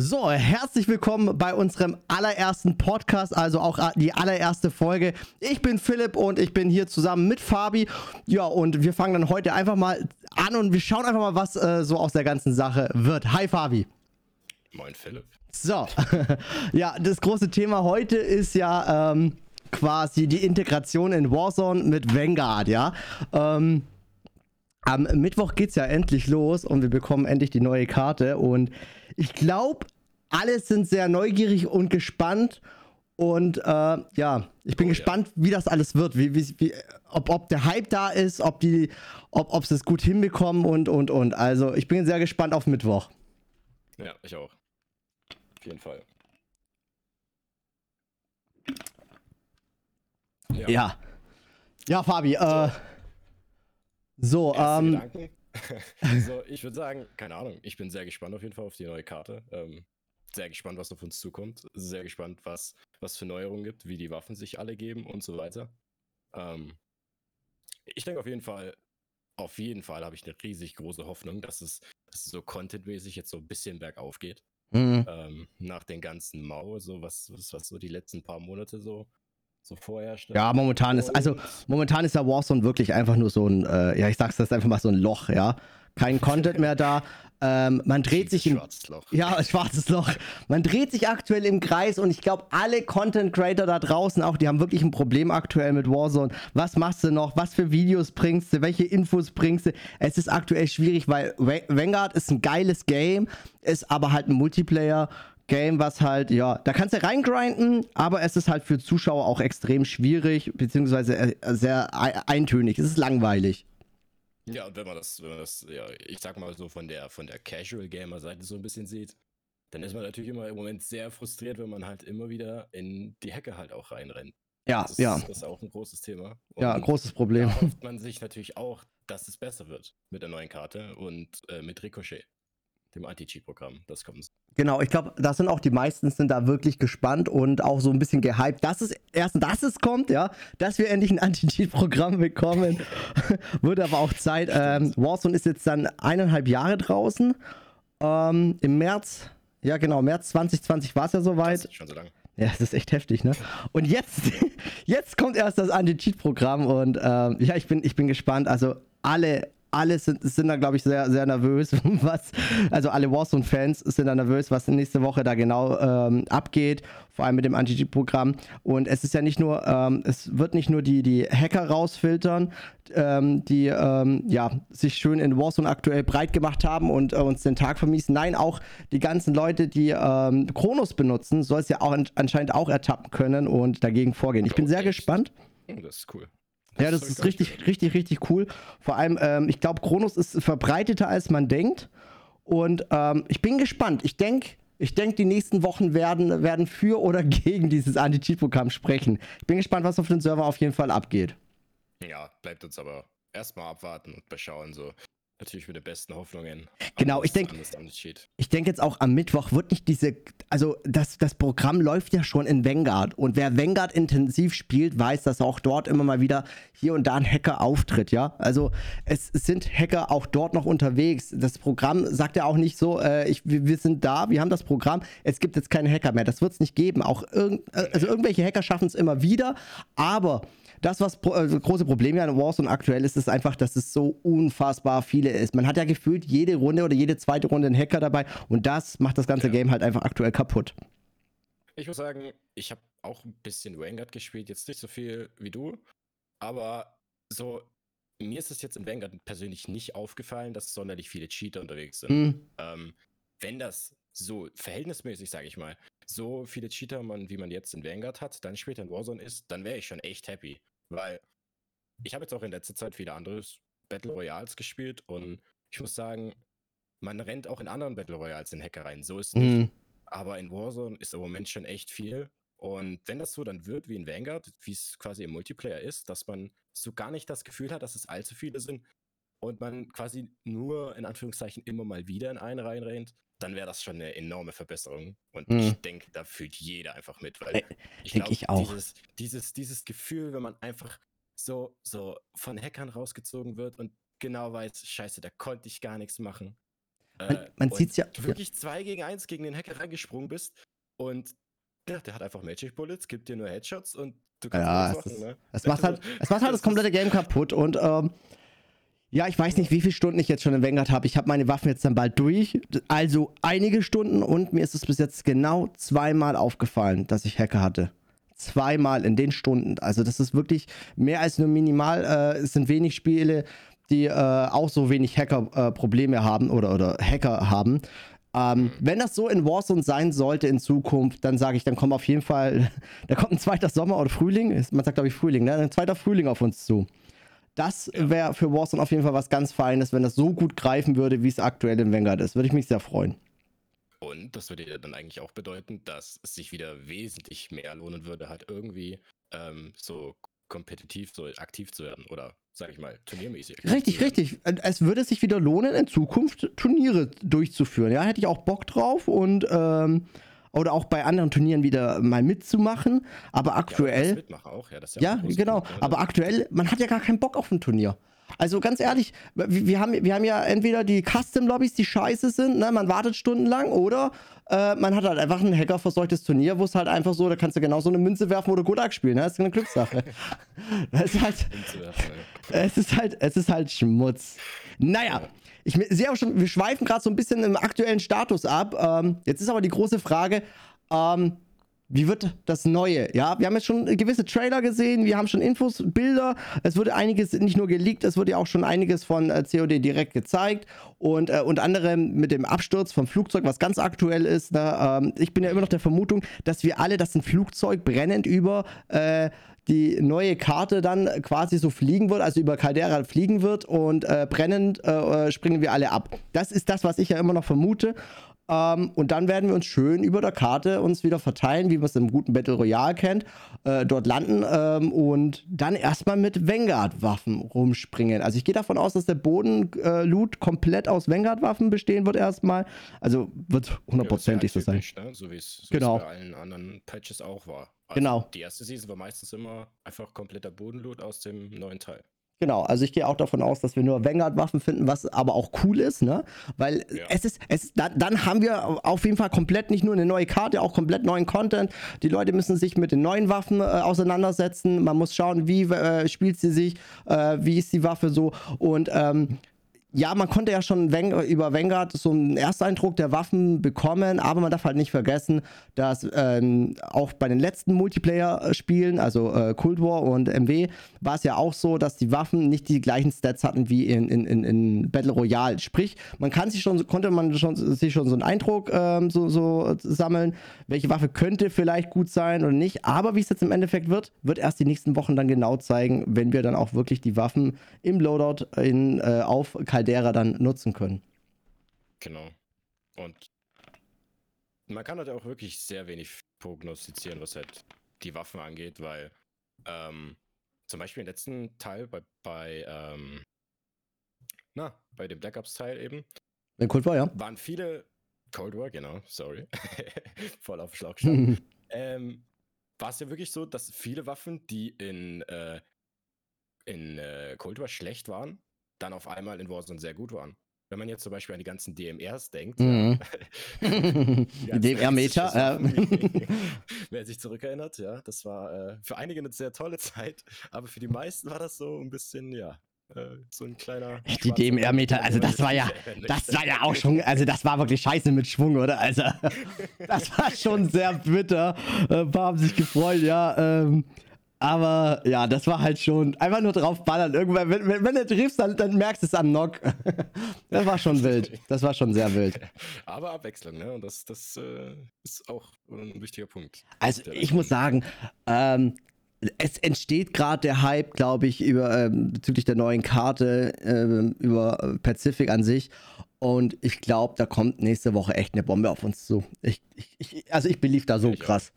So, herzlich willkommen bei unserem allerersten Podcast, also auch die allererste Folge. Ich bin Philipp und ich bin hier zusammen mit Fabi. Ja, und wir fangen dann heute einfach mal an und wir schauen einfach mal, was äh, so aus der ganzen Sache wird. Hi Fabi. Moin Philipp. So, ja, das große Thema heute ist ja ähm, quasi die Integration in Warzone mit Vanguard, ja. Ähm, am Mittwoch geht es ja endlich los und wir bekommen endlich die neue Karte. Und ich glaube, alle sind sehr neugierig und gespannt. Und äh, ja, ich bin oh, gespannt, ja. wie das alles wird. Wie, wie, wie, ob, ob der Hype da ist, ob die, ob, ob sie es gut hinbekommen und und und. Also ich bin sehr gespannt auf Mittwoch. Ja, ich auch. Auf jeden Fall. Ja. Ja, ja Fabi, äh, so, ähm. so, ich würde sagen, keine Ahnung, ich bin sehr gespannt auf jeden Fall auf die neue Karte. Ähm, sehr gespannt, was auf uns zukommt. Sehr gespannt, was, was für Neuerungen gibt, wie die Waffen sich alle geben und so weiter. Ähm, ich denke auf jeden Fall, auf jeden Fall habe ich eine riesig große Hoffnung, dass es, dass es so contentmäßig jetzt so ein bisschen bergauf geht. Mhm. Ähm, nach den ganzen Mau, so was, was, was so die letzten paar Monate so so vorherrscht. Ja, momentan ist, also momentan ist der Warzone wirklich einfach nur so ein, äh, ja, ich sag's das einfach mal so ein Loch, ja. Kein Content mehr da. Ähm, man dreht sich Loch. Ja, schwarzes Loch. Man dreht sich aktuell im Kreis und ich glaube, alle Content Creator da draußen auch, die haben wirklich ein Problem aktuell mit Warzone. Was machst du noch? Was für Videos bringst du? Welche Infos bringst du? Es ist aktuell schwierig, weil Vanguard ist ein geiles Game, ist aber halt ein Multiplayer Game, was halt, ja, da kannst du reingrinden, aber es ist halt für Zuschauer auch extrem schwierig, beziehungsweise äh, sehr eintönig. Es ist langweilig. Ja, und wenn man das, wenn man das, ja, ich sag mal so von der, von der Casual Gamer Seite so ein bisschen sieht, dann ist man natürlich immer im Moment sehr frustriert, wenn man halt immer wieder in die Hecke halt auch reinrennt. Ja, das ja. Das ist auch ein großes Thema. Und ja, ein großes Problem. Da hofft man sich natürlich auch, dass es besser wird mit der neuen Karte und äh, mit Ricochet dem Anti-Cheat-Programm. Das kommt. Genau, ich glaube, da sind auch die meisten sind da wirklich gespannt und auch so ein bisschen gehypt, dass es erst, dass es kommt, ja, dass wir endlich ein Anti-Cheat-Programm bekommen. Wird aber auch Zeit. Ähm, Warzone ist jetzt dann eineinhalb Jahre draußen. Ähm, Im März, ja genau, März 2020 war es ja soweit. Das ist schon so lange. Ja, das ist echt heftig, ne? Und jetzt, jetzt kommt erst das Anti-Cheat-Programm und ähm, ja, ich bin, ich bin gespannt. Also alle, alle sind, sind da, glaube ich, sehr, sehr nervös, was, also alle Warzone-Fans sind da nervös, was nächste Woche da genau ähm, abgeht, vor allem mit dem Anti-Cheat-Programm. Und es ist ja nicht nur, ähm, es wird nicht nur die, die Hacker rausfiltern, ähm, die ähm, ja, sich schön in Warzone aktuell breit gemacht haben und äh, uns den Tag vermiesen. Nein, auch die ganzen Leute, die ähm, Kronos benutzen, soll es ja auch anscheinend auch ertappen können und dagegen vorgehen. Ich bin sehr gespannt. Das ist cool. Ja, das ist richtig, richtig, richtig cool. Vor allem, ähm, ich glaube, Kronos ist verbreiteter, als man denkt. Und ähm, ich bin gespannt. Ich denke, ich denke, die nächsten Wochen werden, werden für oder gegen dieses Anti-Cheat-Programm sprechen. Ich bin gespannt, was auf dem Server auf jeden Fall abgeht. Ja, bleibt uns aber erstmal abwarten und beschauen. So. Natürlich mit den besten Hoffnungen. Genau, ich denke, ich denke jetzt auch am Mittwoch wird nicht diese, also das, das Programm läuft ja schon in Vanguard und wer Vanguard intensiv spielt, weiß, dass auch dort immer mal wieder hier und da ein Hacker auftritt, ja. Also es, es sind Hacker auch dort noch unterwegs. Das Programm sagt ja auch nicht so, äh, ich, wir, sind da, wir haben das Programm, es gibt jetzt keine Hacker mehr. Das wird es nicht geben. Auch irgend, also irgendwelche Hacker schaffen es immer wieder, aber das, was pro, also große Problem ja in Warzone aktuell ist, ist einfach, dass es so unfassbar viele ist. Man hat ja gefühlt jede Runde oder jede zweite Runde einen Hacker dabei und das macht das ganze ja. Game halt einfach aktuell kaputt. Ich muss sagen, ich habe auch ein bisschen Vanguard gespielt, jetzt nicht so viel wie du, aber so, mir ist es jetzt in Vanguard persönlich nicht aufgefallen, dass sonderlich viele Cheater unterwegs sind. Mhm. Ähm, wenn das so verhältnismäßig, sage ich mal, so viele Cheater, man, wie man jetzt in Vanguard hat, dann später in Warzone ist, dann wäre ich schon echt happy. Weil ich habe jetzt auch in letzter Zeit viele andere Battle Royals gespielt und ich muss sagen, man rennt auch in anderen Battle Royals in Hacker rein. So ist es mhm. nicht. Aber in Warzone ist im Moment schon echt viel. Und wenn das so dann wird wie in Vanguard, wie es quasi im Multiplayer ist, dass man so gar nicht das Gefühl hat, dass es allzu viele sind und man quasi nur in Anführungszeichen immer mal wieder in einen reinrennt, dann wäre das schon eine enorme Verbesserung. Und mhm. ich denke, da fühlt jeder einfach mit, weil ich glaube, dieses, dieses, dieses Gefühl, wenn man einfach so, so von Hackern rausgezogen wird und genau weiß, scheiße, da konnte ich gar nichts machen. Man, Äh, man sieht's ja. Du wirklich 2 gegen 1 gegen den Hacker reingesprungen bist und ja, der hat einfach Magic Bullets, gibt dir nur Headshots und du kannst Ja, machen, ist, ne? es macht halt, Also, es macht halt das das komplette Game kaputt und ähm, ja, ich weiß nicht, wie viele Stunden ich jetzt schon in Vanguard habe. Ich habe meine Waffen jetzt dann bald durch. Also einige Stunden und mir ist es bis jetzt genau zweimal aufgefallen, dass ich Hacker hatte. Zweimal in den Stunden. Also das ist wirklich mehr als nur minimal. Äh, es sind wenig Spiele, die äh, auch so wenig Hacker-Probleme haben oder, oder Hacker haben. Ähm, wenn das so in Warzone sein sollte in Zukunft, dann sage ich, dann kommt auf jeden Fall, da kommt ein zweiter Sommer oder Frühling, man sagt glaube ich Frühling, ne? ein zweiter Frühling auf uns zu. Das wäre für Warzone auf jeden Fall was ganz Feines, wenn das so gut greifen würde, wie es aktuell in Vanguard ist. Würde ich mich sehr freuen. Und das würde ja dann eigentlich auch bedeuten, dass es sich wieder wesentlich mehr lohnen würde, halt irgendwie ähm, so kompetitiv, so aktiv zu werden oder, sag ich mal, turniermäßig. Richtig, richtig. Es würde sich wieder lohnen, in Zukunft Turniere durchzuführen. Ja, hätte ich auch Bock drauf und ähm, oder auch bei anderen Turnieren wieder mal mitzumachen. Aber Ja, aber aktuell. auch, ja, das ist Ja, großer genau. Punkt, ne? Aber aktuell, man hat ja gar keinen Bock auf ein Turnier. Also ganz ehrlich, wir, haben, wir haben ja entweder die Custom-Lobbys, die scheiße sind, ne? man wartet stundenlang, oder äh, man hat halt einfach ein hackerverseuchtes Turnier, wo es halt einfach so, da kannst du genau so eine Münze werfen oder Gulag spielen, ne? das ist eine Glückssache. das ist halt, es ist halt, es ist halt Schmutz. Naja, ich sehe auch schon, wir schweifen gerade so ein bisschen im aktuellen Status ab. Ähm, jetzt ist aber die große Frage, ähm, wie wird das Neue? Ja, wir haben jetzt schon gewisse Trailer gesehen, wir haben schon Infos, Bilder. Es wurde einiges nicht nur geleakt, es wurde ja auch schon einiges von äh, COD direkt gezeigt. Und äh, unter anderem mit dem Absturz vom Flugzeug, was ganz aktuell ist. Ne? Ähm, ich bin ja immer noch der Vermutung, dass wir alle, dass ein Flugzeug brennend über äh, die neue Karte dann quasi so fliegen wird, also über Caldera fliegen wird und äh, brennend äh, äh, springen wir alle ab. Das ist das, was ich ja immer noch vermute. Ähm, und dann werden wir uns schön über der Karte uns wieder verteilen, wie man es im guten Battle Royale kennt, äh, dort landen ähm, und dann erstmal mit Vanguard-Waffen rumspringen. Also ich gehe davon aus, dass der Boden-Loot komplett aus Vanguard-Waffen bestehen wird erstmal. Also wird hundertprozentig so Ja, sein. typisch, Ne? So wie es so Genau. bei allen anderen Patches auch war. Also Genau. Die erste Season war meistens immer einfach kompletter Bodenloot aus dem neuen Teil. Genau, also ich gehe auch davon aus, dass wir nur Vanguard-Waffen finden, was aber auch cool ist, ne? Weil Ja. es ist, es ist, dann, dann haben wir auf jeden Fall komplett nicht nur eine neue Karte, auch komplett neuen Content. Die Leute müssen sich mit den neuen Waffen äh, auseinandersetzen. Man muss schauen, wie äh, spielt sie sich, äh, wie ist die Waffe so. Und ähm, ja, man konnte ja schon über Vanguard so einen Ersteindruck der Waffen bekommen, aber man darf halt nicht vergessen, dass ähm, auch bei den letzten Multiplayer-Spielen, also äh, Cold War und MW, war es ja auch so, dass die Waffen nicht die gleichen Stats hatten wie in, in, in, in Battle Royale. Sprich, man kann sich schon, konnte man schon, sich schon so einen Eindruck ähm, so, so sammeln, welche Waffe könnte vielleicht gut sein oder nicht. Aber wie es jetzt im Endeffekt wird, wird erst die nächsten Wochen dann genau zeigen, wenn wir dann auch wirklich die Waffen im Loadout in, äh, auf Caldera dann nutzen können. Genau. Und man kann halt auch wirklich sehr wenig prognostizieren, was halt die Waffen angeht, weil ähm, zum Beispiel im letzten Teil bei, bei ähm, na, bei dem Black Ops Teil eben, Wenn Cold war, ja. waren viele Cold War, genau, sorry. Voll auf den Schlauch gestanden. Mhm. ähm, war es ja wirklich so, dass viele Waffen, die in, äh, in äh, Cold War schlecht waren, dann auf einmal in Warzone sehr gut waren. Wenn man jetzt zum Beispiel an die ganzen DMRs denkt, Mhm. ja, Dem R-Meter. Schusswaffen, Wer sich zurückerinnert, ja, das war äh, für einige eine sehr tolle Zeit, aber für die meisten war das so ein bisschen, ja, äh, so ein kleiner. Die schwarzer DMR-Meter, also das war ja- Das war ja auch schon, also das war wirklich scheiße mit Schwung, oder? Also, das war schon sehr bitter. Äh, Ein paar haben sich gefreut, ja. Ähm, aber ja, das war halt schon einfach nur drauf ballern. Irgendwann, wenn, wenn, wenn du triffst, dann, dann merkst du es am Knock. Das war schon wild. Das war schon sehr wild. Aber Abwechslung, ne? Und das, das äh, ist auch ein wichtiger Punkt. Also ich muss sagen, ähm, es entsteht gerade der Hype, glaube ich, über ähm, bezüglich der neuen Karte ähm, über äh, Pacific an sich. Und ich glaube, da kommt nächste Woche echt eine Bombe auf uns zu. Ich, ich, ich, also ich belief da so Ich auch.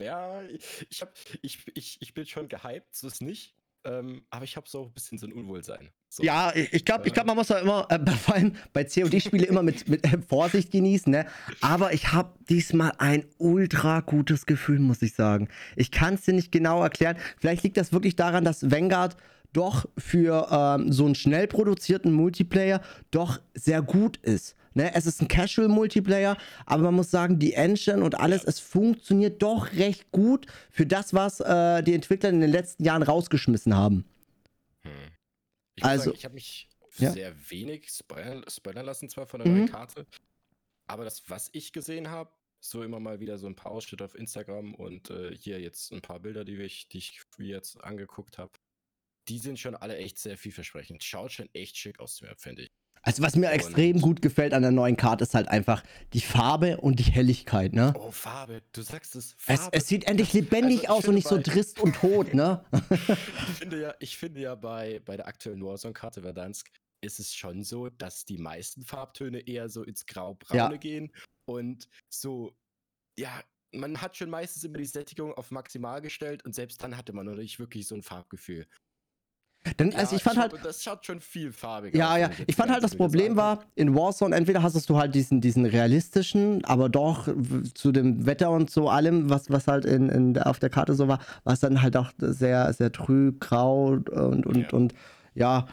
Ja, ich, hab, ich, ich, ich bin schon gehypt, so ist nicht. Ähm, aber ich habe so ein bisschen so ein Unwohlsein. So. Ja, ich glaube, ich glaub, man muss da immer, äh, vor allem bei COD-Spiele immer mit, mit äh, Vorsicht genießen, ne? Aber ich habe diesmal ein ultra gutes Gefühl, muss ich sagen. Ich kann es dir nicht genau erklären. Vielleicht liegt das wirklich daran, dass Vanguard doch für ähm, so einen schnell produzierten Multiplayer doch sehr gut ist. Ne, es ist ein Casual-Multiplayer, aber man muss sagen, die Engine und alles, es funktioniert doch recht gut für das, was äh, die Entwickler in den letzten Jahren rausgeschmissen haben. Hm. Ich also, sagen, ich habe mich ja? sehr wenig spoilern, spoilern, lassen, zwar von der mhm. neuen Karte, aber das, was ich gesehen habe, so immer mal wieder so ein paar Ausschnitte auf Instagram und äh, hier jetzt ein paar Bilder, die ich, die ich jetzt angeguckt habe, die sind schon alle echt sehr vielversprechend. Schaut schon echt schick aus, finde ich. Also was mir und extrem gut gefällt an der neuen Karte ist halt einfach die Farbe und die Helligkeit, ne? Oh, Farbe, du sagst es. Es, es sieht endlich lebendig also aus und nicht so trist und tot, ne? ich finde ja, ich finde ja bei, bei der aktuellen Warzone-Karte Verdansk ist es schon so, dass die meisten Farbtöne eher so ins Grau-Braune ja. gehen und so, ja, man hat schon meistens immer die Sättigung auf maximal gestellt und selbst dann hatte man noch nicht wirklich so ein Farbgefühl. Denn, ja, also ich fand ich halt. Das schaut schon viel farbiger Ja, ja. Ich fand halt, das Problem war, in Warzone, entweder hast du halt diesen, diesen realistischen, aber doch zu dem Wetter und so allem, was, was halt in, in, auf der Karte so war, war es dann halt auch sehr, sehr trüb, grau und, und, ja. und ja,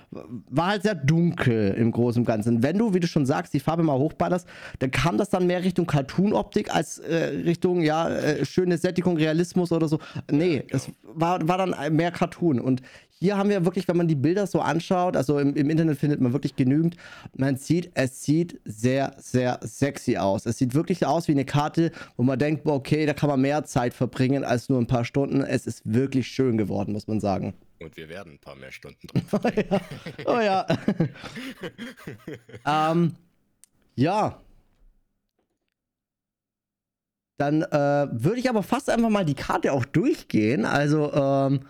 war halt sehr dunkel im Großen und Ganzen. Wenn du, wie du schon sagst, die Farbe mal hochballerst, dann kam das dann mehr Richtung Cartoon-Optik als äh, Richtung, ja, äh, schöne Sättigung, Realismus oder so. Nee, es war, war dann mehr Cartoon. Und hier haben wir wirklich, wenn man die Bilder so anschaut, also im, im Internet findet man wirklich genügend, man sieht, es sieht sehr, sehr sexy aus. Es sieht wirklich aus wie eine Karte, wo man denkt, okay, da kann man mehr Zeit verbringen als nur ein paar Stunden. Es ist wirklich schön geworden, muss man sagen. Und wir werden ein paar mehr Stunden drin verbringen. oh ja. Oh ja. ähm, ja. Dann äh, würde ich aber fast einfach mal die Karte auch durchgehen. Also, ähm,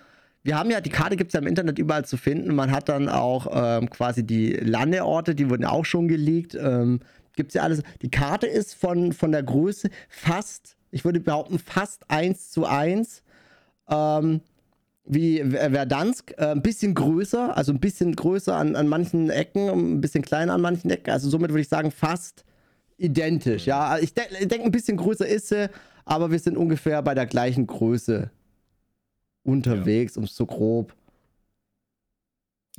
wir haben ja, die Karte gibt es ja im Internet überall zu finden. Man hat dann auch ähm, quasi die Landeorte, die wurden ja auch schon geleakt. Ähm, gibt es ja alles. Die Karte ist von, von der Größe fast, ich würde behaupten, fast 1 zu 1. Ähm, wie Verdansk, äh, ein bisschen größer, also ein bisschen größer an, an manchen Ecken, ein bisschen kleiner an manchen Ecken. Also somit würde ich sagen, fast identisch. Ja, ich, de ich denke, ein bisschen größer ist sie, aber wir sind ungefähr bei der gleichen Größe unterwegs, ja. um es so grob.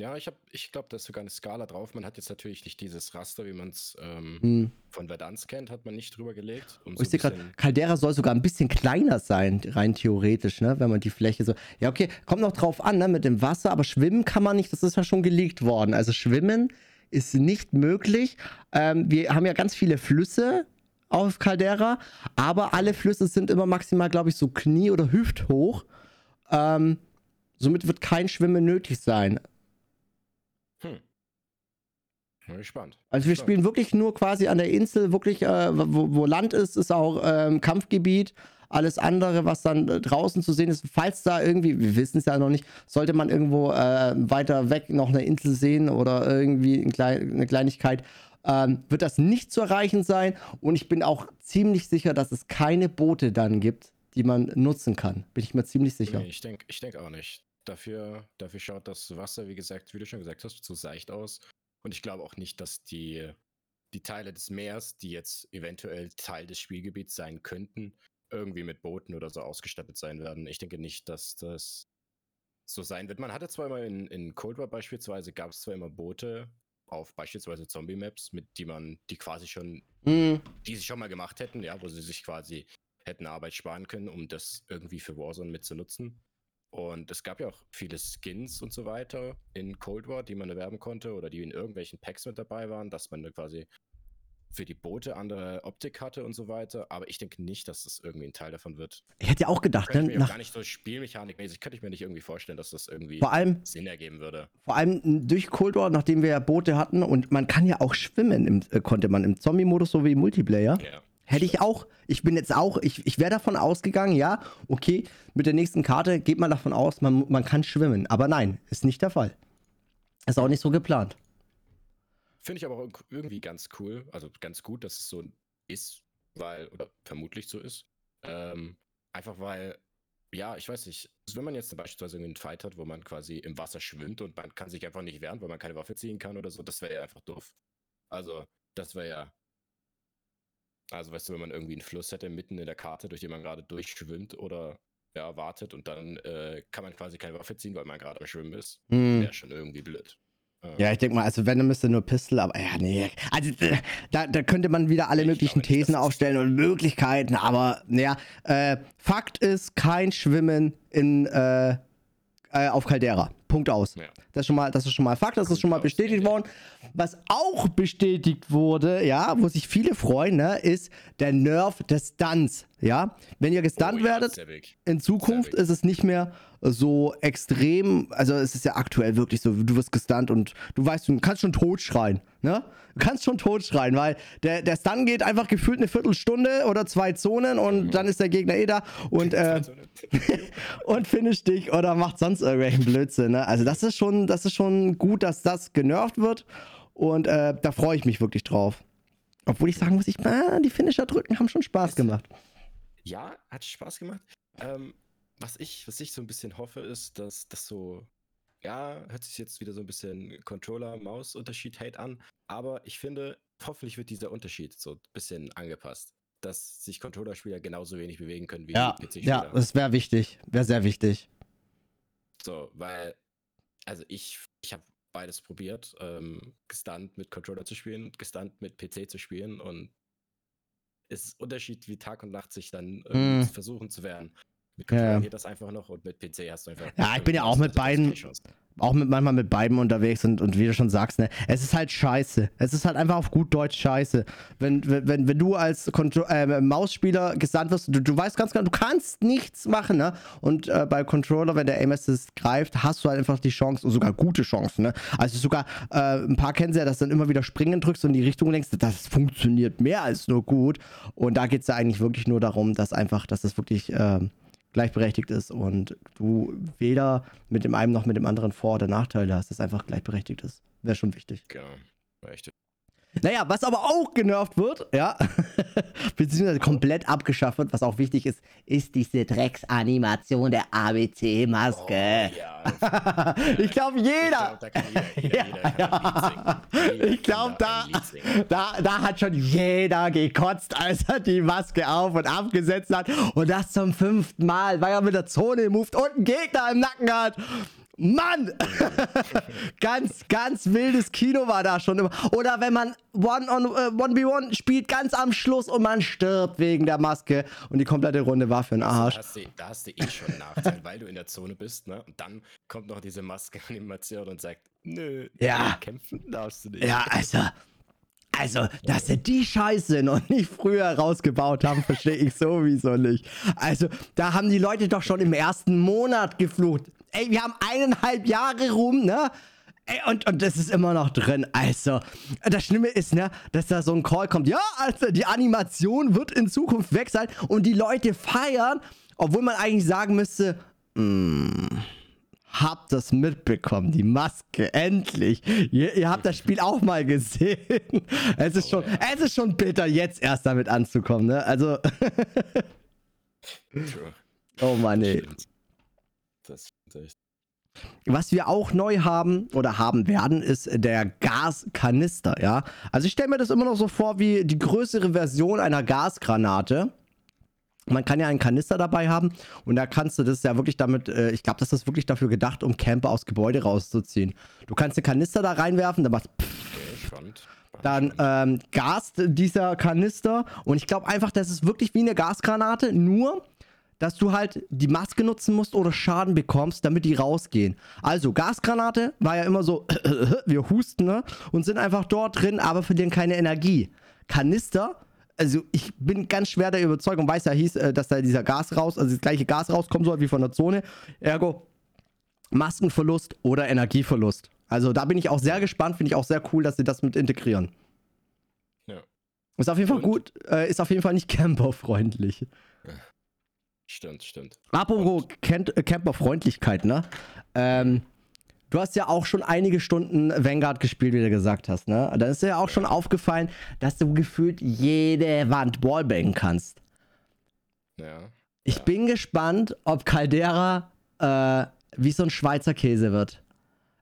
Ja, ich, ich glaube, da ist sogar eine Skala drauf. Man hat jetzt natürlich nicht dieses Raster, wie man es ähm, hm. von Verdansk kennt, hat man nicht drüber gelegt. Um so ich sehe gerade, Caldera soll sogar ein bisschen kleiner sein, rein theoretisch, ne? wenn man die Fläche so. Ja, okay, kommt noch drauf an, ne? mit dem Wasser, aber schwimmen kann man nicht, das ist ja schon gelegt worden. Also schwimmen ist nicht möglich. Ähm, wir haben ja ganz viele Flüsse auf Caldera, aber alle Flüsse sind immer maximal, glaube ich, so knie- oder hüfthoch. Ähm, somit wird kein Schwimmen nötig sein. Hm. Gespannt. Also wir spielen wirklich nur quasi an der Insel, wirklich, äh, wo, wo, Land ist, ist auch ähm, Kampfgebiet. Alles andere, was dann äh, draußen zu sehen ist, falls da irgendwie, wir wissen es ja noch nicht, sollte man irgendwo äh, weiter weg noch eine Insel sehen oder irgendwie eine Kleinigkeit, ähm, wird das nicht zu erreichen sein. Und ich bin auch ziemlich sicher, dass es keine Boote dann gibt, die man nutzen kann. Bin ich mir ziemlich sicher. Nee, ich denke ich denk auch nicht. Dafür, dafür schaut das Wasser, wie gesagt, wie du schon gesagt hast, zu seicht aus. Und ich glaube auch nicht, dass die, die Teile des Meers, die jetzt eventuell Teil des Spielgebiets sein könnten, irgendwie mit Booten oder so ausgestattet sein werden. Ich denke nicht, dass das so sein wird. Man hatte zwar immer in, in Cold War beispielsweise, gab es zwar immer Boote auf beispielsweise Zombie-Maps, mit die man, die quasi schon, mm. die sie schon mal gemacht hätten, ja, wo sie sich quasi hätten Arbeit sparen können, um das irgendwie für Warzone mitzunutzen. Und es gab ja auch viele Skins und so weiter in Cold War, die man erwerben konnte oder die in irgendwelchen Packs mit dabei waren, dass man quasi für die Boote andere Optik hatte und so weiter. Aber ich denke nicht, dass das irgendwie ein Teil davon wird. Ich hätte ja auch gedacht, könnte ne? Ich nach... gar nicht so spielmechanikmäßig, könnte ich mir nicht irgendwie vorstellen, dass das irgendwie vor allem, Sinn ergeben würde. Vor allem durch Cold War, nachdem wir ja Boote hatten und man kann ja auch schwimmen, im, äh, konnte man im Zombie-Modus so wie im Multiplayer. Ja. Hätte ich auch. Ich bin jetzt auch, ich, ich wäre davon ausgegangen, ja, okay, mit der nächsten Karte geht man davon aus, man, man kann schwimmen. Aber nein, ist nicht der Fall. Ist auch nicht so geplant. Finde ich aber auch irgendwie ganz cool, also ganz gut, dass es so ist, weil, oder vermutlich so ist. Ähm, einfach weil, ja, ich weiß nicht, also wenn man jetzt beispielsweise einen Fight hat, wo man quasi im Wasser schwimmt und man kann sich einfach nicht wehren, weil man keine Waffe ziehen kann oder so, das wäre ja einfach doof. Also, das wäre ja also, weißt du, wenn man irgendwie einen Fluss hätte mitten in der Karte, durch den man gerade durchschwimmt oder ja, wartet und dann äh, kann man quasi keine Waffe ziehen, weil man gerade am Schwimmen ist. Hm. Wäre schon irgendwie blöd. Ähm, Ja, ich denke mal, also wenn, dann müsste nur Pistol, aber ja, nee. Also da, da könnte man wieder alle Ich möglichen nicht, Thesen aufstellen und Möglichkeiten, aber naja, äh, Fakt ist, kein Schwimmen in, äh, äh, auf Caldera. Punkt aus. Ja. Das ist schon mal, das ist schon mal Fakt, das ist schon mal bestätigt worden. Was auch bestätigt wurde, ja, wo sich viele freuen, ne, ist der Nerf des Stunts. Ja, wenn ihr gestunt Oh ja, werdet, in Zukunft ist es nicht mehr so extrem, also es ist ja aktuell wirklich so, du wirst gestunt und du weißt, du kannst schon tot schreien, ne? Du kannst schon tot schreien, weil der, der Stun geht einfach gefühlt eine Viertelstunde oder zwei Zonen und dann ist der Gegner eh da und, äh, und finish dich oder macht sonst irgendwelchen Blödsinn, ne? Also das ist schon, das ist schon gut, dass das genervt wird und äh, da freue ich mich wirklich drauf. Obwohl ich sagen muss, ich, äh, die Finisher drücken haben schon Spaß gemacht. Ja, hat Spaß gemacht. Ähm, was, ich, was ich so ein bisschen hoffe, ist, dass das so, ja, hört sich jetzt wieder so ein bisschen Controller-Maus-Unterschied-Hate an, aber ich finde, hoffentlich wird dieser Unterschied so ein bisschen angepasst, dass sich Controller-Spieler genauso wenig bewegen können wie Ja, PC-Spieler. ja, das wäre wichtig, wäre sehr wichtig. So, weil, also ich, ich habe beides probiert, ähm, gestunt mit Controller zu spielen gestunt mit PC zu spielen und es ist Unterschied wie Tag und Nacht, sich dann ähm, Mm. versuchen zu wehren. Mit Controller ja. geht das einfach noch und mit PC hast du einfach. Ja, ich bin ja auch mit keine beiden- auch mit manchmal mit beiden unterwegs und, und wie du schon sagst, ne, es ist halt scheiße. Es ist halt einfach auf gut Deutsch scheiße. Wenn, wenn, wenn, du als Kontro äh, Mausspieler gesandt wirst, du, du weißt ganz genau, du kannst nichts machen, ne? Und äh, bei Controller, wenn der Aim Assist greift, hast du halt einfach die Chance, und sogar gute Chancen, ne? Also sogar, äh, ein paar kennen sie ja, dass dann immer wieder springen drückst und in die Richtung lenkst, das funktioniert mehr als nur gut. Und da geht es ja eigentlich wirklich nur darum, dass einfach, dass das wirklich ähm, gleichberechtigt ist und du weder mit dem einen noch mit dem anderen Vor- oder Nachteile hast, dass es einfach gleichberechtigt ist. Wäre schon wichtig. Genau. Echt. Naja, was aber auch genervt wird, ja, beziehungsweise komplett abgeschafft wird, was auch wichtig ist, ist diese Drecksanimation der ABC-Maske. Oh, ja. ich glaube, Ich jeder, glaub, ich glaube, kann da, da, da hat schon jeder gekotzt, als er die Maske auf und abgesetzt hat. Und das zum fünften Mal, weil er mit der Zone moved und einen Gegner im Nacken hat. Mann! ganz, ganz wildes Kino war da schon immer. Oder wenn man One on äh, 1v1 spielt, ganz am Schluss und man stirbt wegen der Maske und die komplette Runde war für den Da Arsch. hast, du, da hast du eh schon einen Nachteil, weil du in der Zone bist, ne? Und dann kommt noch diese Maske-Animation und sagt, nö, Ja. kämpfen darfst du nicht. Ja, also. Also, dass sie die Scheiße noch nicht früher rausgebaut haben, verstehe ich sowieso nicht. Also, da haben die Leute doch schon im ersten Monat geflucht. Ey, wir haben eineinhalb Jahre rum, ne? Ey, und, und das ist immer noch drin. Also, das Schlimme ist, ne, dass da so ein Call kommt. Ja, also die Animation wird in Zukunft weg sein und die Leute feiern, obwohl man eigentlich sagen müsste, habt das mitbekommen, die Maske, endlich. Ihr, ihr habt das Spiel auch mal gesehen. Es ist schon, es ist schon bitter, jetzt erst damit anzukommen, ne? Also, oh Mann, ey. Das echt. Was wir auch neu haben oder haben werden, ist der Gaskanister, ja. Also ich stelle mir das immer noch so vor wie die größere Version einer Gasgranate. Man kann ja einen Kanister dabei haben und da kannst du das ja wirklich damit, äh, ich glaube, das ist wirklich dafür gedacht, um Camper aus Gebäude rauszuziehen. Du kannst den Kanister da reinwerfen, dann macht Okay, spannend. dann ähm, gast dieser Kanister und ich glaube einfach, das ist wirklich wie eine Gasgranate, nur dass du halt die Maske nutzen musst oder Schaden bekommst, damit die rausgehen. Also Gasgranate war ja immer so, wir husten ne? und sind einfach dort drin, aber verlieren keine Energie. Kanister, also ich bin ganz schwer der Überzeugung, weiß ja hieß, äh, dass da dieser Gas raus, also das gleiche Gas rauskommen soll wie von der Zone. Ergo Maskenverlust oder Energieverlust. Also da bin ich auch sehr gespannt, finde ich auch sehr cool, dass sie das mit integrieren. Ja. Ist auf jeden Fall Und? gut, äh, ist auf jeden Fall nicht camperfreundlich. Stimmt, stimmt. Apropos Camp äh, Camperfreundlichkeit, ne? Ähm, du hast ja auch schon einige Stunden Vanguard gespielt, wie du gesagt hast, ne? Dann ist dir ja auch schon aufgefallen, dass du gefühlt jede Wand wallbangen kannst. Ja. Ich Ja. bin gespannt, ob Caldera äh, wie so ein Schweizer Käse wird.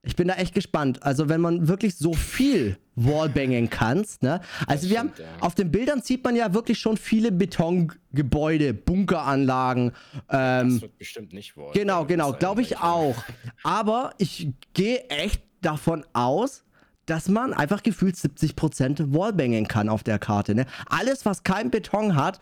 Ich bin da echt gespannt. Also, wenn man wirklich so viel Wallbangen kannst, ne? Also, Das wir haben, stimmt, ja. auf den Bildern sieht man ja wirklich schon viele Betongebäude, Bunkeranlagen. Ähm, das wird bestimmt nicht Wall. Genau, Das genau, glaube ich auch. Aber ich gehe echt davon aus, dass man einfach gefühlt 70% Wallbangen kann auf der Karte. Ne? Alles, was kein Beton hat,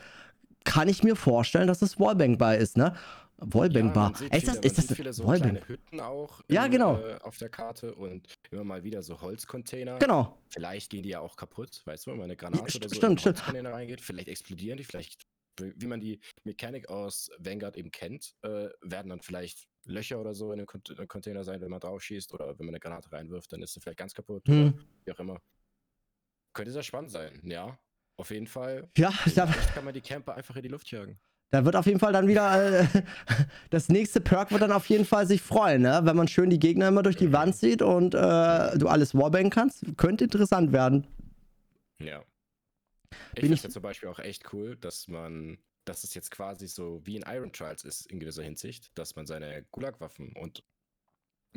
kann ich mir vorstellen, dass es wallbangbar ist. Ne? Wallbangbar. man sieht ist das, viele, ist man das viele so Wallbang? kleine Hütten auch Ja, im, genau. äh, auf der Karte und immer mal wieder so Holzcontainer. Genau. Vielleicht gehen die ja auch kaputt, weißt du, wenn mal eine Granate st- oder so stimmt, in Holzcontainer reingeht. Vielleicht explodieren die, vielleicht, wie man die Mechanik aus Vanguard eben kennt, äh, werden dann vielleicht Löcher oder so in den Cont Container sein, wenn man drauf schießt oder wenn man eine Granate reinwirft, dann ist sie vielleicht ganz kaputt Hm. oder wie auch immer. Könnte sehr spannend sein, ja. Auf jeden Fall. Ja, da, Vielleicht kann man die Camper einfach in die Luft jagen. Da wird auf jeden Fall dann wieder äh, das nächste Perk wird dann auf jeden Fall sich freuen, ne? wenn man schön die Gegner immer durch die Wand sieht und äh, du alles Wallbangen kannst. Könnte interessant werden. Ja. Ich finde ich- ja zum Beispiel auch echt cool, dass man, dass es jetzt quasi so wie in Iron Trials ist in gewisser Hinsicht, dass man seine Gulag-Waffen und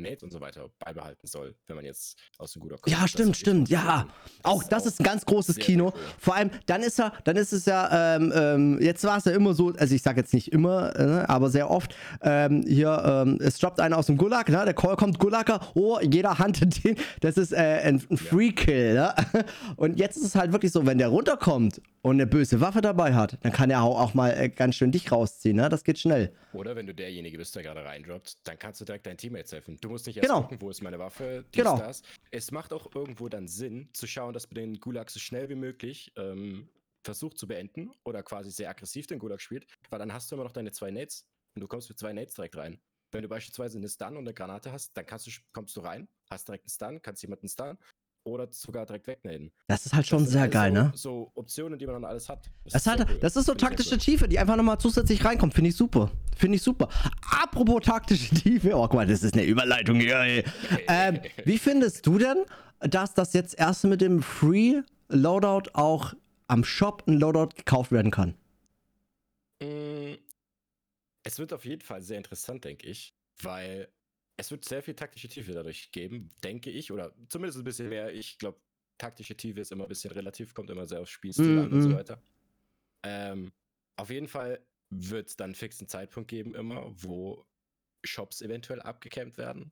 Nate und so weiter beibehalten soll, wenn man jetzt aus dem Gulag Ja, Das stimmt, stimmt, ja. Auch das ist ein ganz großes Kino. cool. Vor allem, dann ist er, dann ist es ja, ähm, ähm, jetzt war es ja immer so, also ich sage jetzt nicht immer, äh, aber sehr oft, ähm, hier, ähm, es droppt einer aus dem Gulag, ne? der Call kommt Gulager, oh, jeder handelt den, das ist äh, ein, ein Free-Kill, ne? Und jetzt ist es halt wirklich so, wenn der runterkommt und eine böse Waffe dabei hat, dann kann er auch, auch mal äh, ganz schön dich rausziehen, ne? Das geht schnell. Oder wenn du derjenige bist, der gerade reindroppt, dann kannst du direkt deinen Teammates helfen. Du musst nicht erst Genau. gucken, wo ist meine Waffe, dies, Genau. das. Es macht auch irgendwo dann Sinn, zu schauen, dass man den Gulag so schnell wie möglich ähm, versucht zu beenden oder quasi sehr aggressiv den Gulag spielt, weil dann hast du immer noch deine zwei Nates und du kommst mit zwei Nates direkt rein. Wenn du beispielsweise eine Stun und eine Granate hast, dann kannst du, kommst du rein, hast direkt einen Stun, kannst jemanden stun oder sogar direkt wegnaden. Das ist halt schon Das sehr geil, so, ne? So Optionen, die man dann alles hat. Das, ist hat, cool. das ist so sehr taktische. Tiefe, die einfach nochmal zusätzlich reinkommt. Finde ich super. Finde ich super. Apropos taktische Tiefe. Oh, guck mal, das ist eine Überleitung hier. Ey. Ähm, wie findest du denn, dass das jetzt erst mit dem Free Loadout auch am Shop ein Loadout gekauft werden kann? Mm, Es wird auf jeden Fall sehr interessant, denke ich, weil es wird sehr viel taktische Tiefe dadurch geben, denke ich, oder zumindest ein bisschen mehr. Ich glaube, taktische Tiefe ist immer ein bisschen relativ, kommt immer sehr aufs Spielstil Mm, an und so mm. weiter. Ähm, auf jeden Fall wird es dann einen fixen Zeitpunkt geben, immer, wo Shops eventuell abgecampt werden.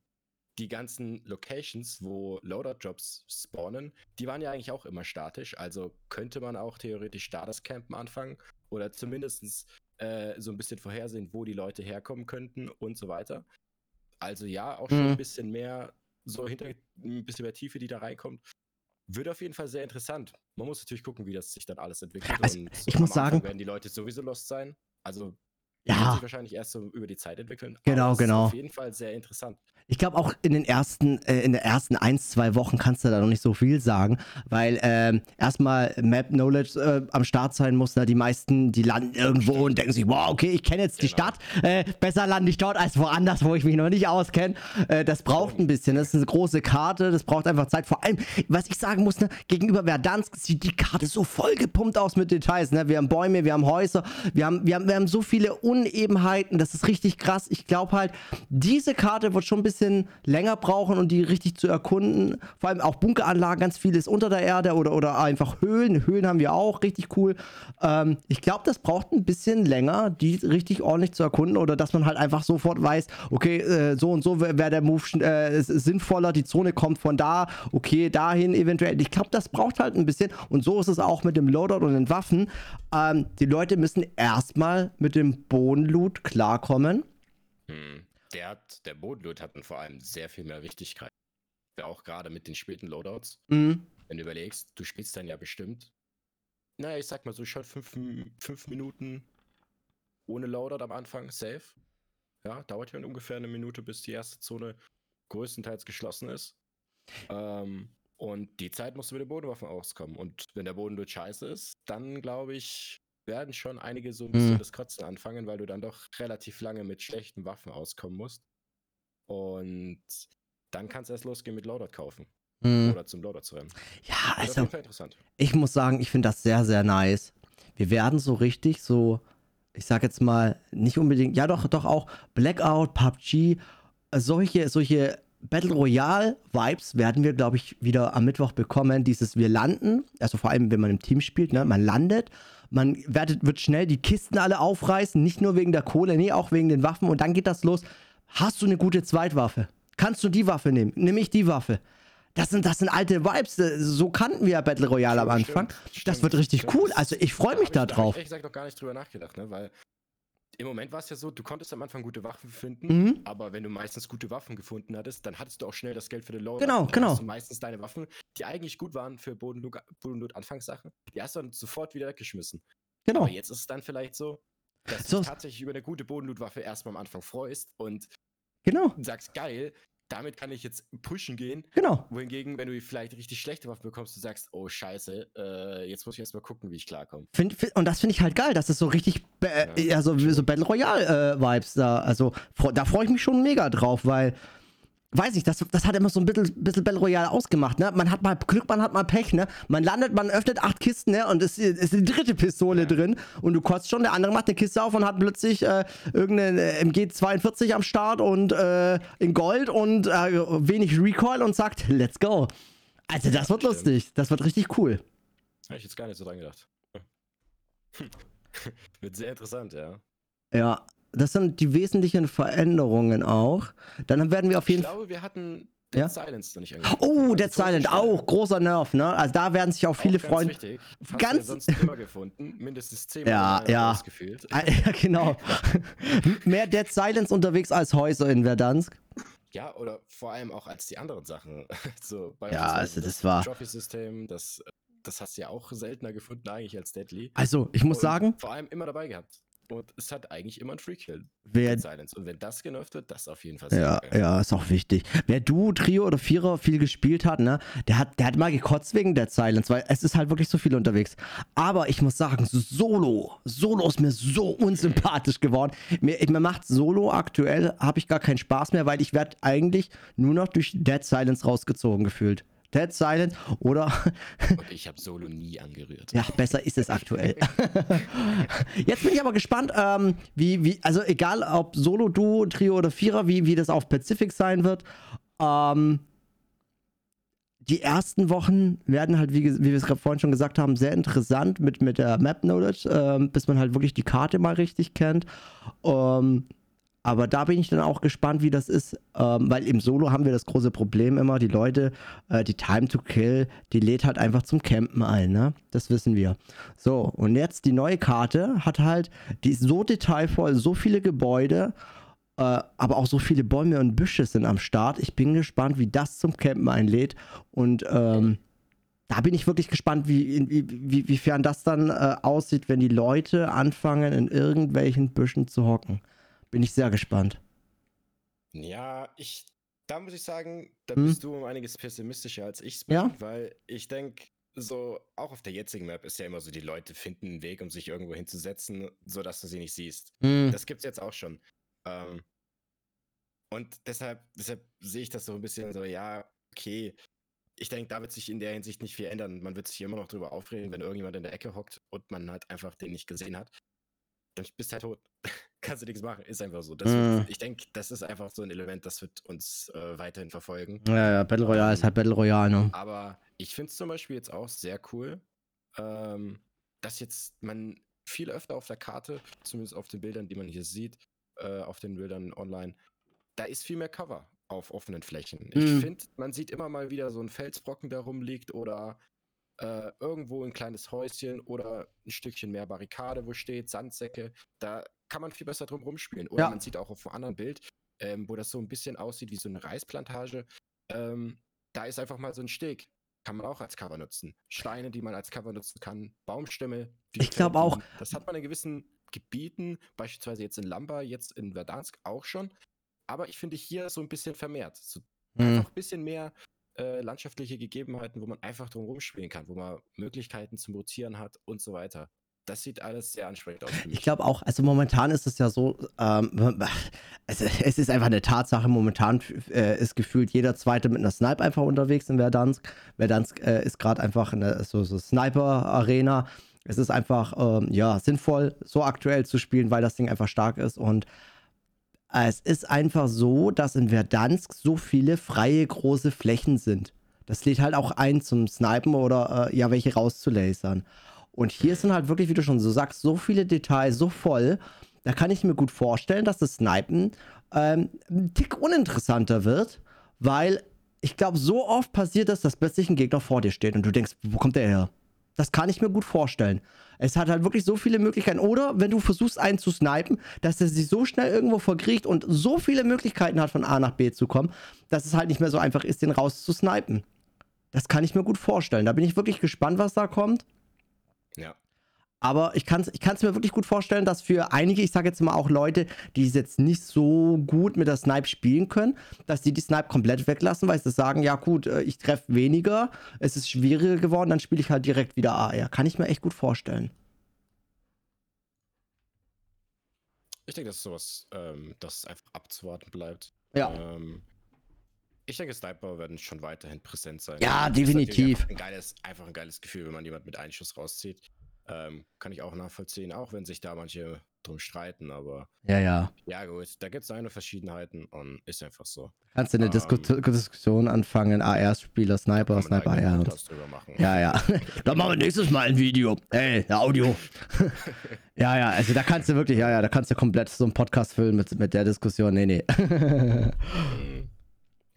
Die ganzen Locations, wo Loadout-Jobs spawnen, die waren ja eigentlich auch immer statisch. Also könnte man auch theoretisch da das Campen anfangen oder zumindest äh, so ein bisschen vorhersehen, wo die Leute herkommen könnten und so weiter. Also ja, auch schon Mhm. ein bisschen mehr, so hinter ein bisschen mehr Tiefe, die da reinkommt. Wird auf jeden Fall sehr interessant. Man muss natürlich gucken, wie das sich dann alles entwickelt. Also, ich muss Anfang sagen- werden die Leute sowieso lost sein. Also Ja. wird sich wahrscheinlich erst so über die Zeit entwickeln. Genau, genau. Ist auf jeden Fall sehr interessant. Ich glaube auch in den ersten, äh, in den ersten ein, zwei Wochen kannst du da noch nicht so viel sagen, weil ähm, erstmal Map Knowledge äh, am Start sein muss. Ne? Die meisten, die landen irgendwo und denken sich, wow, okay, ich kenne jetzt die Genau. Stadt. Äh, besser lande ich dort als woanders, wo ich mich noch nicht auskenne. Äh, das braucht ein bisschen. Das ist eine große Karte, das braucht einfach Zeit. Vor allem, was ich sagen muss, ne, gegenüber Verdansk sieht die Karte so voll gepumpt aus mit Details. Ne? Wir haben Bäume, wir haben Häuser, wir haben, wir haben, wir haben so viele Unebenheiten. Das ist richtig krass. Ich glaube halt, diese Karte wird schon ein bisschen länger brauchen, um die richtig zu erkunden. Vor allem auch Bunkeranlagen, ganz vieles unter der Erde oder, oder einfach Höhlen. Höhlen haben wir auch, richtig cool. Ähm, ich glaube, das braucht ein bisschen länger, die richtig ordentlich zu erkunden oder dass man halt einfach sofort weiß, okay, äh, so und so wäre wär der Move äh, sinnvoller, die Zone kommt von da, okay, dahin eventuell. Ich glaube, das braucht halt ein bisschen und so ist es auch mit dem Loadout und den Waffen. Ähm, die Leute müssen erstmal mit dem Bodenloot klarkommen. Hm. Der, hat, der Bodenloot hat vor allem sehr viel mehr Wichtigkeit. Auch gerade mit den späten Loadouts. Mhm. Wenn du überlegst, du spielst dann ja bestimmt, naja, ich sag mal so schon fünf, fünf Minuten ohne Loadout am Anfang, safe. Ja, dauert ja ungefähr eine Minute, bis die erste Zone größtenteils geschlossen ist. Ähm, und die Zeit musst du mit den Bodenwaffen auskommen. Und wenn der Boden durch scheiße ist, dann glaube ich, werden schon einige so ein bisschen Mhm. das Kotzen anfangen, weil du dann doch relativ lange mit schlechten Waffen auskommen musst. Und dann kann es erst losgehen mit Loadout kaufen. Mhm. Oder zum Loadout zu rennen. Ja, also ich muss sagen, ich finde das sehr, sehr nice. Wir werden so richtig so, ich sag jetzt mal, nicht unbedingt, ja doch, doch auch Blackout, PUBG, äh, solche, solche Battle Royale Vibes werden wir, glaube ich, wieder am Mittwoch bekommen. Dieses wir landen, also vor allem, wenn man im Team spielt, ne? man landet, man werdet, wird schnell die Kisten alle aufreißen, nicht nur wegen der Kohle, nee, auch wegen den Waffen und dann geht das los. Hast du eine gute Zweitwaffe? Kannst du die Waffe nehmen? Nimm ich die Waffe. Das sind, das sind alte Vibes. So kannten wir ja Battle Royale am Anfang. Stimmt, das stimmt, wird richtig stimmt. cool. Also ich freue mich da ich- da drauf. Ich ehrlich gesagt noch gar nicht drüber nachgedacht, ne? Weil im Moment war es ja so, du konntest am Anfang gute Waffen finden, Mhm. aber wenn du meistens gute Waffen gefunden hattest, dann hattest du auch schnell das Geld für den Loadout. Genau, dann genau. Hast du meistens deine Waffen, die eigentlich gut waren für Bodenloot Bodenloot Anfangssachen, die hast du dann sofort wieder weggeschmissen. Genau. Aber jetzt ist es dann vielleicht so, dass So- du dich tatsächlich über eine gute Bodenloot-Waffe erstmal am Anfang freust und Genau. sagst, geil, damit kann ich jetzt pushen gehen. Genau. Wohingegen, wenn du vielleicht richtig schlechte Waffen bekommst, du sagst, oh scheiße, äh, jetzt muss ich erstmal gucken, wie ich klarkomme. Find, find, und das finde ich halt geil, dass es so richtig, äh, Ja. ja, so, Battle Royale-Vibes da, also da freue ich mich schon mega drauf, weil, weiß ich, das, das hat immer so ein bisschen, bisschen Battle Royale ausgemacht, ne? Man hat mal Glück, man hat mal Pech, ne? Man landet, man öffnet acht Kisten, ne? Und es ist, die dritte Pistole drin und du kotzt schon, der andere macht eine Kiste auf und hat plötzlich äh, irgendeine MG42 am Start und äh, in Gold und äh, wenig Recoil und sagt, let's go. Also das wird stimmt. lustig, das wird richtig cool. Habe ich jetzt gar nicht so dran gedacht. Wird sehr interessant, ja. Ja, das sind die wesentlichen Veränderungen auch. Dann werden wir auf Ich jeden Fall. glaube, wir hatten Ja? Dead Silence noch nicht angeguckt. Oh, Dead Silent, auch großer Nerv, ne? Also da werden sich auch viele Auch ganz Freunde. Wichtig. Ganz- ja sonst immer gefunden. Mindestens zehnmal Ja, ja. Raus gefühlt. Ah, ja, genau. Mehr Dead Silence unterwegs als Häuser in Verdansk. Ja, oder vor allem auch als die anderen Sachen. so, Ja, also das war- Trophy-System, das, das hast du ja auch seltener gefunden eigentlich als Deadly. Also, ich muss Und sagen, Vor allem immer dabei gehabt. Und es hat eigentlich immer ein Free-Kill. wer. Silence. Und wenn das genervt wird, das auf jeden Fall sehr Ja, geil. ja, ist auch wichtig. Wer du, Trio oder Vierer viel gespielt hat, ne, der hat, der hat mal gekotzt wegen Dead Silence, weil es ist halt wirklich so viel unterwegs. Aber ich muss sagen, Solo, Solo ist mir so unsympathisch geworden. Mir, mir macht Solo aktuell, habe ich gar keinen Spaß mehr, weil ich werde eigentlich nur noch durch Dead Silence rausgezogen gefühlt. Dead Silence oder Und ich habe Solo nie angerührt. Ja, besser ist es aktuell. Jetzt bin ich aber gespannt, ähm, wie, wie, also egal ob Solo, Duo, Trio oder Vierer, wie, wie das auf Pacific sein wird. Ähm, die ersten Wochen werden halt, wie, wie wir es gerade vorhin schon gesagt haben, sehr interessant mit, mit der Map Knowledge, ähm, bis man halt wirklich die Karte mal richtig kennt. Ähm, aber da bin ich dann auch gespannt, wie das ist, ähm, weil im Solo haben wir das große Problem immer, die Leute, äh, die Time to Kill, die lädt halt einfach zum Campen ein, ne? Das wissen wir. So, und jetzt die neue Karte hat halt, die ist so detailvoll, so viele Gebäude, äh, aber auch so viele Bäume und Büsche sind am Start. Ich bin gespannt, wie das zum Campen einlädt und ähm, da bin ich wirklich gespannt, wie, wie, wie, wiefern das dann äh, aussieht, wenn die Leute anfangen, in irgendwelchen Büschen zu hocken. Bin ich sehr gespannt. Ja, ich, da muss ich sagen, da Hm? bist du um einiges pessimistischer als ich bin, Ja? weil ich denke, so auch auf der jetzigen Map ist ja immer so, die Leute finden einen Weg, um sich irgendwo hinzusetzen, sodass du sie nicht siehst. Hm. Das gibt's jetzt auch schon. Ähm, und deshalb, deshalb sehe ich das so ein bisschen so, ja, okay. Ich denke, da wird sich in der Hinsicht nicht viel ändern. Man wird sich immer noch drüber aufregen, wenn irgendjemand in der Ecke hockt und man halt einfach den nicht gesehen hat. Dann bist du halt tot. Kannst du nichts machen. Ist einfach so. Mm. wird, ich denke, das ist einfach so ein Element, das wird uns äh, weiterhin verfolgen. Ja, ja, Battle Royale ist halt Battle Royale, ne? Aber ich finde es zum Beispiel jetzt auch sehr cool, ähm, dass jetzt man viel öfter auf der Karte, zumindest auf den Bildern, die man hier sieht, äh, auf den Bildern online, da ist viel mehr Cover auf offenen Flächen. Ich Mhm. finde, man sieht immer mal wieder so einen Felsbrocken, der rumliegt oder äh, irgendwo ein kleines Häuschen oder ein Stückchen mehr Barrikade, wo steht, Sandsäcke. Da kann man viel besser drum rumspielen. Oder Ja. man sieht auch auf einem anderen Bild, ähm, wo das so ein bisschen aussieht wie so eine Reisplantage. Ähm, da ist einfach mal so ein Steg. Kann man auch als Cover nutzen. Steine, die man als Cover nutzen kann. Baumstämme. Ich glaub gefällt auch-. Das hat man in gewissen Gebieten, beispielsweise jetzt in Lamba, jetzt in Verdansk auch schon. Aber ich finde hier so ein bisschen vermehrt. So Hm. einfach ein bisschen mehr äh, landschaftliche Gegebenheiten, wo man einfach drum rumspielen kann, wo man Möglichkeiten zum Rotieren hat und so weiter. Das sieht alles sehr ansprechend aus. Ich glaube auch, also momentan ist es ja so, ähm, es, es ist einfach eine Tatsache, momentan äh, ist gefühlt jeder Zweite mit einer Snipe einfach unterwegs in Verdansk. Verdansk äh, ist gerade einfach eine so, so Sniper-Arena. Es ist einfach, ähm, ja, sinnvoll, so aktuell zu spielen, weil das Ding einfach stark ist und Es ist einfach so, dass in Verdansk so viele freie große Flächen sind. Das lädt halt auch ein zum Snipen oder äh, ja, welche rauszulasern. Und hier sind halt wirklich, wie du schon so sagst, so viele Details, so voll. Da kann ich mir gut vorstellen, dass das Snipen ähm, ein Tick uninteressanter wird, weil ich glaube, so oft passiert es, dass plötzlich ein Gegner vor dir steht und du denkst, wo kommt der her? Das kann ich mir gut vorstellen. Es hat halt wirklich so viele Möglichkeiten. Oder wenn du versuchst, einen zu snipen, dass er sich so schnell irgendwo verkriecht und so viele Möglichkeiten hat, von A nach B zu kommen, dass es halt nicht mehr so einfach ist, den raus zu snipen. Das kann ich mir gut vorstellen. Da bin ich wirklich gespannt, was da kommt. Ja. Aber ich kann es ich kann's mir wirklich gut vorstellen, dass für einige, ich sage jetzt mal auch Leute, die es jetzt nicht so gut mit der Snipe spielen können, dass die die Snipe komplett weglassen, weil sie sagen, ja gut, äh, ich treffe weniger, es ist schwieriger geworden, dann spiele ich halt direkt wieder AR. Kann ich mir echt gut vorstellen. Ich denke, das ist sowas, ähm, das einfach abzuwarten bleibt. Ja. Ähm, ich denke, Sniper werden schon weiterhin präsent sein. Ja, definitiv. Einfach ein, geiles, einfach ein geiles Gefühl, wenn man jemand mit einem Schuss rauszieht. Ähm, kann ich auch nachvollziehen, auch wenn sich da manche drum streiten, aber Ja, ja. ja gut, da gibt es seine Verschiedenheiten und ist einfach so. Kannst du eine Ähm, Disku Diskussion anfangen, AR-Spieler, Sniper, Sniper, AR. Ja, ja. Dann machen wir nächstes Mal ein Video. Ey, ein Audio. ja, ja, also da kannst du wirklich, ja, ja, da kannst du komplett so einen Podcast füllen mit, mit der Diskussion. Nee, nee.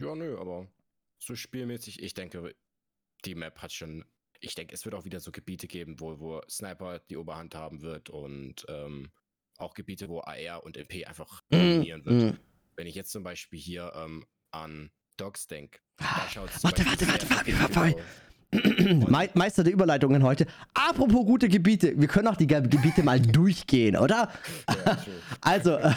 Ja, nö, aber so spielmäßig, ich denke, die Map hat schon. Ich denke, es wird auch wieder so Gebiete geben, wo, wo Sniper die Oberhand haben wird und ähm, auch Gebiete, wo AR und MP einfach dominieren wird. Mm. Wenn ich jetzt zum Beispiel hier ähm, an Dogs denke, da schaut es Warte, warte, warte, Fabi, Fabi. Me Meister der Überleitungen heute. Apropos gute Gebiete, wir können auch die Ge Gebiete mal durchgehen, oder? Ja, Also, äh,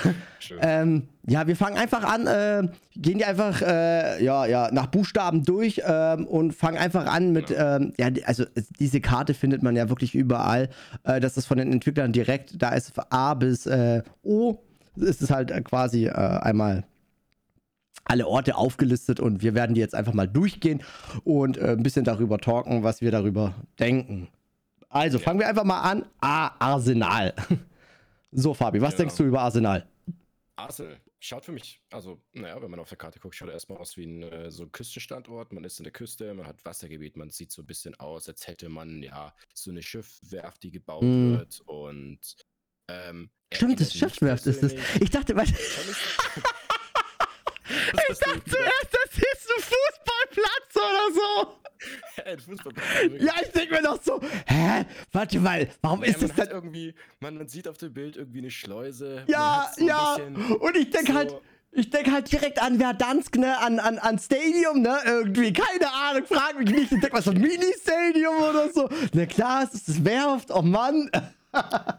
ähm, ja, wir fangen einfach an, äh, gehen die einfach, äh, ja, ja, nach Buchstaben durch ähm, und fangen einfach an mit, ähm, ja, die- also diese Karte findet man ja wirklich überall. Äh, das ist von den Entwicklern direkt, da ist A bis äh, O, ist es halt äh, quasi einmal alle Orte aufgelistet und wir werden die jetzt einfach mal durchgehen und äh, ein bisschen darüber talken, was wir darüber denken. Also, fangen wir einfach mal an. A, Arsenal. So, Fabi, was Ja. denkst du über Arsenal? Arsenal schaut für mich, also, naja, wenn man auf der Karte guckt, schaut er erstmal aus wie ein äh, so ein Küstenstandort. Man ist in der Küste, man hat Wassergebiet, man sieht so ein bisschen aus, als hätte man ja so eine Schiffwerft, die gebaut Mm. wird und ähm, Stimmt, das Schiffswerft ist persönlich- Ich dachte, was, Was hast du gedacht? das ist ein Fußballplatz oder so. Ein Fußballplatz, Ja, ich denke mir noch so, hä? Warte mal, warum Ja, ist das denn? irgendwie, man, man sieht auf dem Bild irgendwie eine Schleuse. Ja, so ja. Und ich denke so- halt, ich denke halt direkt an Verdansk, ne, an, an, an Stadium, ne, irgendwie, keine Ahnung, frag mich nicht, ich denke mal so ein Mini-Stadium oder so. Na klar, es ist das Werft, oh Mann.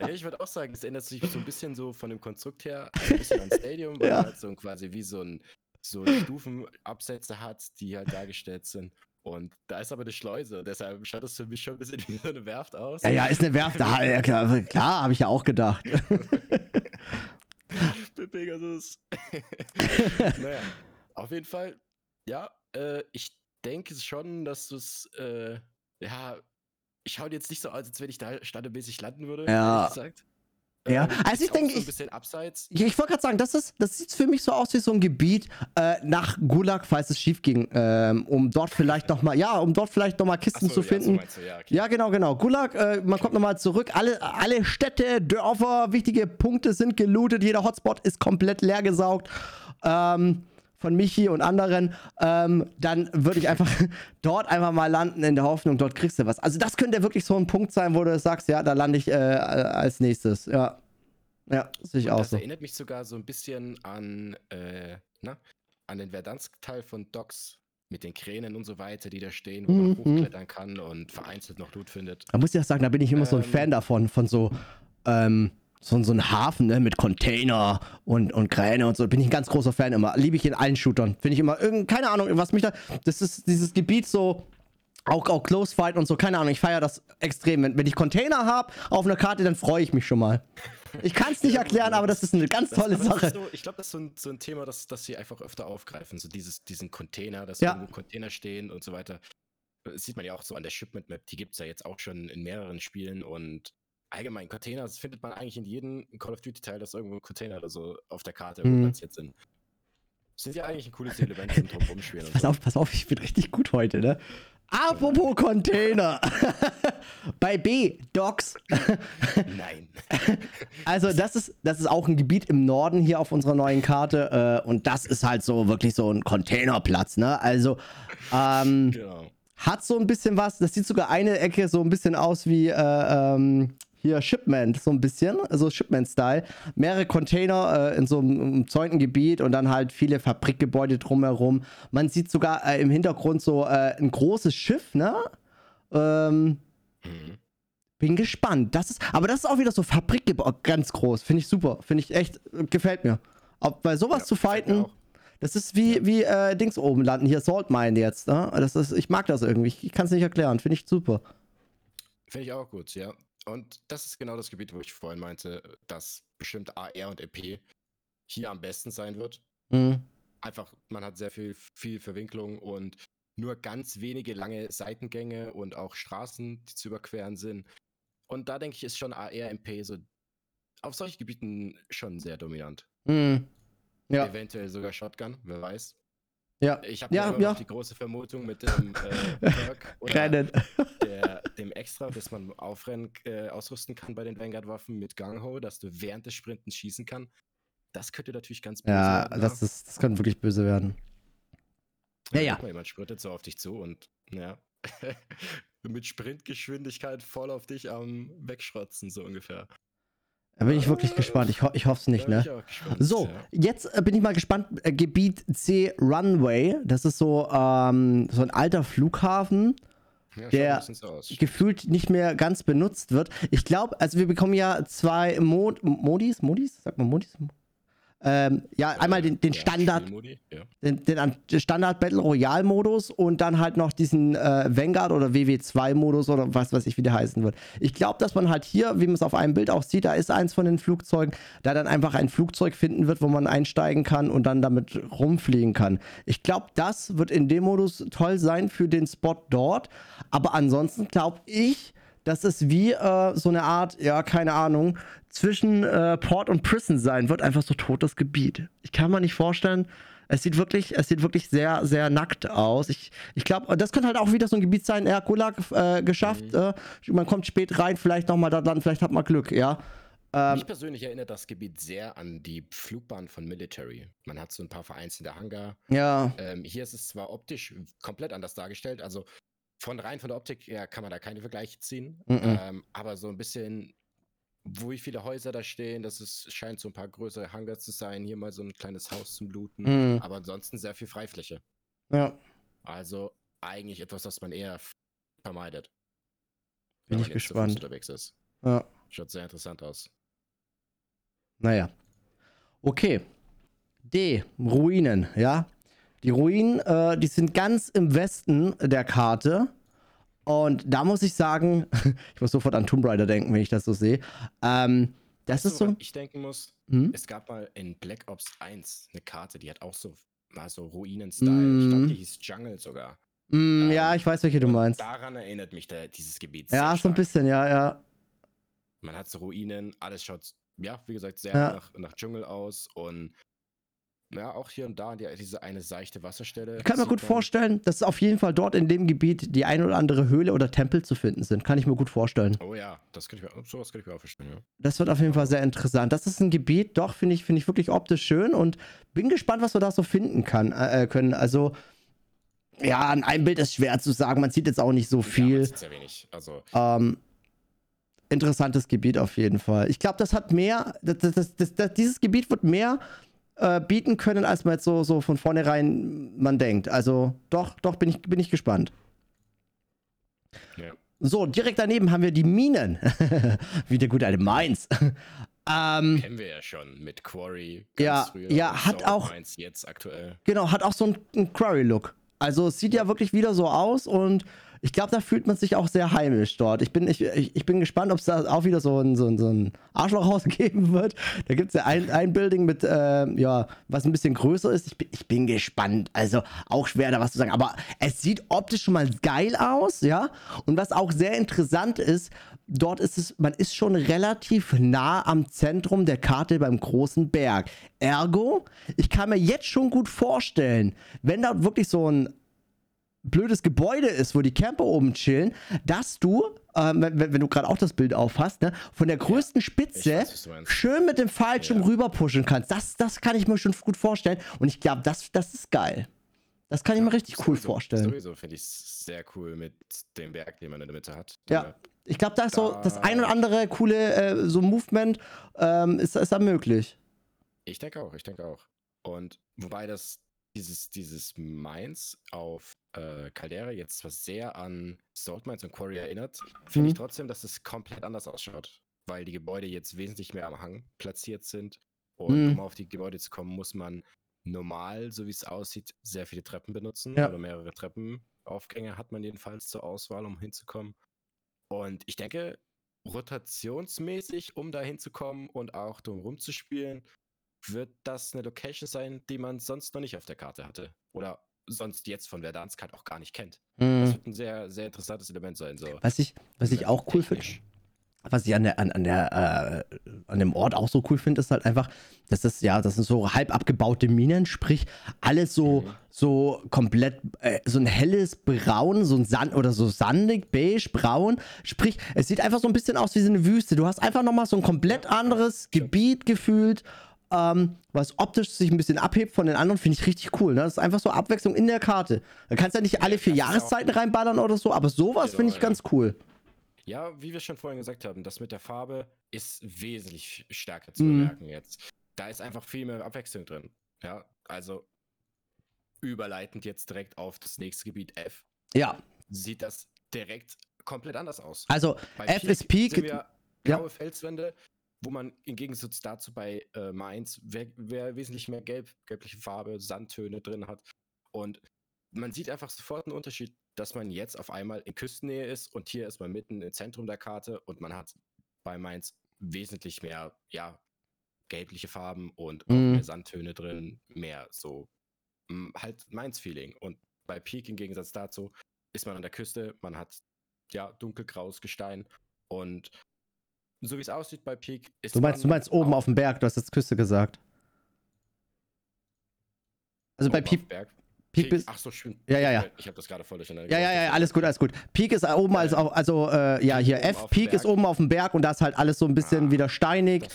Ja, ich würde auch sagen, es ändert sich so ein bisschen so von dem Konstrukt her ein bisschen an Stadium, weil Ja. halt so quasi wie so ein so Stufenabsätze hat, die halt dargestellt sind. Und da ist aber eine Schleuse, deshalb schaut das für mich schon ein bisschen wie so eine Werft aus. Ja, ja, ist eine Werft, da, ja, klar, klar habe ich ja auch gedacht. Pegasus. naja, auf jeden Fall, ja, äh, ich denke schon, dass du es, äh, ja, ich schaue jetzt nicht so aus, als wenn ich da standardmäßig landen würde, Ja. gesagt. Ja, Ähm, also ich denke, so ich-. Ich, wollte gerade sagen, das, ist, das sieht für mich so aus wie so ein Gebiet äh, nach Gulag, falls es schief ging, ähm, um dort vielleicht noch mal, ja, um dort vielleicht noch mal Kisten so, zu ja, so finden. du, ja, okay. Ja, genau, genau. Gulag, äh, man kommt nochmal zurück. Alle, alle Städte, Dörfer, wichtige Punkte sind gelootet. Jeder Hotspot ist komplett leer gesaugt. Ähm, von Michi und anderen. Ähm, dann würde ich einfach dort einfach mal landen in der Hoffnung, dort kriegst du was. Also, das könnte wirklich so ein Punkt sein, wo du sagst, ja, da lande ich äh, als nächstes. Ja. Ja, sehe ich auch das so. erinnert mich sogar so ein bisschen an, äh, na, an den Verdansk-Teil von Docks mit den Kränen und so weiter, die da stehen, wo man Mhm. hochklettern kann und vereinzelt noch Loot findet. Da muss ich auch sagen, da bin ich immer so ein Ähm. Fan davon, von so, ähm, so, so ein Hafen ne, mit Container und, und Kräne und so. Bin ich ein ganz großer Fan immer. Liebe ich in allen Shootern. Finde ich immer, irgend, keine Ahnung, was mich da. Das ist dieses Gebiet so. Auch, auch Close Fight und so, keine Ahnung, ich feiere das extrem. Wenn, wenn ich Container habe auf einer Karte, dann freue ich mich schon mal. Ich kann es nicht erklären, aber das ist eine ganz tolle das Sache. So, ich glaube, das ist so ein, so ein Thema, das, das sie einfach öfter aufgreifen. So dieses, diesen Container, dass Ja. irgendwo Container stehen und so weiter. Das sieht man ja auch so an der Shipment Map. Die gibt es ja jetzt auch schon in mehreren Spielen und allgemein Container, das findet man eigentlich in jedem Call of Duty Teil, dass irgendwo Container oder so auf der Karte Mhm. platziert sind. Sind ja eigentlich ein cooles Element zum drum rumspielen. Pass so. auf, pass auf, ich bin richtig gut heute, ne? Apropos Container. Bei B, Docks. Nein. Also das ist, das ist auch ein Gebiet im Norden hier auf unserer neuen Karte äh, und das ist halt so wirklich so ein Containerplatz, ne? Also ähm, genau. hat so ein bisschen was, das sieht sogar eine Ecke so ein bisschen aus wie äh, ähm, hier Shipment, so ein bisschen, also Shipment-Style. Mehrere Container äh, in so einem umzäunten Gebiet und dann halt viele Fabrikgebäude drumherum. Man sieht sogar äh, im Hintergrund so äh, ein großes Schiff, ne? Ähm, Mhm. bin gespannt. Das ist, aber das ist auch wieder so Fabrikgebäude, ganz groß. Finde ich super. Finde ich echt, gefällt mir. Ob bei sowas Ja, zu fighten, das ist wie, wie äh, Dings oben landen, hier Salt Mine jetzt. Ne? Das ist, ich mag das irgendwie. Ich, ich kann es nicht erklären. Finde ich super. Finde ich auch gut, ja. Und das ist genau das Gebiet, wo ich vorhin meinte, dass bestimmt AR und EP hier am besten sein wird. Mhm. Einfach, man hat sehr viel, viel Verwinklung und nur ganz wenige lange Seitengänge und auch Straßen, die zu überqueren sind. Und da denke ich, ist schon AR, MP so auf solchen Gebieten schon sehr dominant. Mhm. Ja, Eventuell sogar Shotgun, wer weiß. ja. Ich habe Ja, ja, die große Vermutung mit dem äh, Perk oder dem Extra, das man aufrennen, äh, ausrüsten kann bei den Vanguard-Waffen mit Gung-Ho, dass du während des Sprintens schießen kann. Das könnte natürlich ganz böse Ja, werden, das, ist, das kann wirklich böse werden. Ja, ja. Guck mal, jemand sprintet so auf dich zu und ja. mit Sprintgeschwindigkeit voll auf dich am Wegschrotzen, so ungefähr. Da bin ich wirklich gespannt. Ich, ho ich hoffe es nicht, ne? gespannt, So, ja. jetzt äh, bin ich mal gespannt. Äh, Gebiet C Runway. Das ist so, ähm, so ein alter Flughafen. Ja, der so gefühlt nicht mehr ganz benutzt wird. Ich glaube, also wir bekommen ja zwei Mod Modis, Modis, sagt man Modis? Ähm, ja, einmal den, den Standard, Ja. den, den An- Standard Battle Royale Modus und dann halt noch diesen äh, Vanguard oder WW2 Modus oder was weiß ich, wie der heißen wird. Ich glaube, dass man halt hier, wie man es auf einem Bild auch sieht, da ist eins von den Flugzeugen, da dann einfach ein Flugzeug finden wird, wo man einsteigen kann und dann damit rumfliegen kann. Ich glaube, das wird in dem Modus toll sein für den Spot dort. Aber ansonsten glaube ich, dass es wie äh, so eine Art, ja, keine Ahnung, zwischen äh, Port und Prison sein wird, einfach so totes Gebiet. Ich kann mir nicht vorstellen, es sieht wirklich, es sieht wirklich sehr, sehr nackt aus. Ich, ich glaube, das könnte halt auch wieder so ein Gebiet sein, ja, Gulag äh, geschafft, äh, man kommt spät rein, vielleicht nochmal da dann, vielleicht hat man Glück, ja. Ähm, Mich persönlich erinnert das Gebiet sehr an die Flugbahn von Military. Man hat so ein paar vereinzelte Hangar. ja, Ähm, hier ist es zwar optisch komplett anders dargestellt, also von rein von der Optik her kann man da keine Vergleiche ziehen, Mhm. ähm, aber so ein bisschen, wo wie viele Häuser da stehen, das ist, scheint so ein paar größere Hangars zu sein, hier mal so ein kleines Haus zum Looten, Mhm. aber ansonsten sehr viel Freifläche. ja, Also eigentlich etwas, was man eher vermeidet. Bin wenn ich gespannt. unterwegs ist. ja. Schaut sehr interessant aus. Naja. Okay. D. Ruinen, ja. Die Ruinen, äh, die sind ganz im Westen der Karte. Und da muss ich sagen, ich muss sofort an Tomb Raider denken, wenn ich das so sehe. Ähm, das Weißt ist so. ich denken muss, Hm? es gab mal in Black Ops 1 eine Karte, die hat auch so, mal so Ruinen-Style. Ich glaube, Mhm. die hieß Jungle sogar. Mm, ja, ähm, ich weiß, welche du meinst. Daran erinnert mich der, dieses Gebiet. Ja, so ein bisschen, ja, ja. Man hat so Ruinen, alles schaut, ja, wie gesagt, sehr Ja. nach, nach Dschungel aus und ja, auch hier und da die, diese eine seichte Wasserstelle. Ich kann mir gut vorstellen, dass auf jeden Fall dort in dem Gebiet die ein oder andere Höhle oder Tempel zu finden sind. Kann ich mir gut vorstellen. Oh ja, das könnte ich mir, sowas könnte ich mir auch verstehen, ja. Das wird auf jeden Fall sehr interessant. Das ist ein Gebiet, doch, finde ich, finde ich wirklich optisch schön und bin gespannt, was wir da so finden kann, äh, können. Also, ja, an einem Bild ist schwer zu sagen. Man sieht jetzt auch nicht so Ja, viel. sieht sehr wenig. Also, Ähm, interessantes Gebiet auf jeden Fall. Ich glaube, das hat mehr, das, das, das, dieses Gebiet wird mehr äh, bieten können, als man jetzt so, so von vornherein man denkt. Also, doch, doch, bin ich, bin ich gespannt. ja. So, direkt daneben haben wir die Minen. Wie der gute alte Mainz. ähm, kennen wir ja schon mit Quarry. Ja, ja, hat Soul auch- Mines jetzt aktuell. Genau, hat auch so einen, einen Quarry-Look. Also es sieht ja wirklich wieder so aus und Ich glaube, da fühlt man sich auch sehr heimisch dort. Ich bin, ich, ich, bin gespannt, ob es da auch wieder so ein, so ein, so ein Arschlochhaus geben wird. Da gibt es ja ein, ein Building mit, äh, ja, was ein bisschen größer ist. Ich bin, ich bin gespannt. Also auch schwer da was zu sagen. Aber es sieht optisch schon mal geil aus, ja. Und was auch sehr interessant ist, dort ist es, man ist schon relativ nah am Zentrum der Karte beim großen Berg. Ergo, ich kann mir jetzt schon gut vorstellen, wenn dort wirklich so ein blödes Gebäude ist, wo die Camper oben chillen, dass du, ähm, wenn, wenn, du gerade auch das Bild aufhast, ne, von der größten Spitze weiß, schön mit dem Fallschirm ja. rüber pushen kannst. Das, das kann ich mir schon gut vorstellen. Und ich glaube, das, das ist geil. Das kann ich mir richtig cool sowieso, vorstellen. Sowieso finde ich es sehr cool mit dem Berg, den man in der Mitte hat. Ja. Ich glaube, da ist so das ein oder andere coole äh, so Movement ähm, ist, ist da möglich. Ich denke auch, ich denke auch. Und wobei das dieses, dieses Mainz auf äh, Caldera jetzt zwar sehr an Salt Mines und Quarry erinnert, finde mhm. ich trotzdem, dass es komplett anders ausschaut. Weil die Gebäude jetzt wesentlich mehr am Hang platziert sind. Und mhm. um auf die Gebäude zu kommen, muss man normal, so wie es aussieht, sehr viele Treppen benutzen. Ja. Oder mehrere Treppenaufgänge hat man jedenfalls zur Auswahl, um hinzukommen. Und ich denke, rotationsmäßig, um da hinzukommen und auch drum rumzuspielen, wird das eine Location sein, die man sonst noch nicht auf der Karte hatte. Oder sonst jetzt von Verdansk halt auch gar nicht kennt. Mhm. Das wird ein sehr, sehr interessantes Element sein. So. Was ich, was ich auch cool finde, was ich an der, an, an der, äh, an dem Ort auch so cool finde, ist halt einfach, das ist ja, das sind so halb abgebaute Minen, sprich alles so, mhm. so komplett, äh, so ein helles Braun, so ein Sand oder so sandig, beige, braun, sprich, es sieht einfach so ein bisschen aus wie so eine Wüste. Du hast einfach nochmal so ein komplett anderes Gebiet gefühlt ähm, was optisch sich ein bisschen abhebt von den anderen, finde ich richtig cool. Ne? Das ist einfach so Abwechslung in der Karte. Da kannst du ja nicht alle vier Jahreszeiten reinballern oder so, aber sowas genau, finde ich ja. ganz cool. Ja, wie wir schon vorhin gesagt haben, das mit der Farbe ist wesentlich stärker zu mhm. bemerken jetzt. Da ist einfach viel mehr Abwechslung drin. Ja, also überleitend jetzt direkt auf das nächste Gebiet F. Ja. Sieht das direkt komplett anders aus. Also Bei F Peak ist Peak. Graue ja. Felswände, wo man im Gegensatz dazu bei äh, Mainz wer, wer wesentlich mehr gelb, gelbliche Farbe, Sandtöne drin hat. Und man sieht einfach sofort einen Unterschied dass man jetzt auf einmal in Küstennähe ist und hier ist man mitten im Zentrum der Karte und man hat bei Mainz wesentlich mehr, ja, gelbliche Farben und mm. mehr Sandtöne drin, mehr so hm, halt Mainz-Feeling. Und bei Peak im Gegensatz dazu ist man an der Küste, man hat ja dunkelgraues Gestein und so wie es aussieht bei Peak ist Du meinst, du meinst oben auf dem Berg, du hast jetzt Küste gesagt. Also bei Peak, Peak, Peak ach so, schön. Ja, ja, ja. Ich habe das gerade voll durcheinander Ja, ja, ja, alles gut, alles gut. Peak ist oben als auch, also, äh, ja, hier F, Peak ist oben auf dem Berg und da ist halt alles so ein bisschen ah, wieder steinig.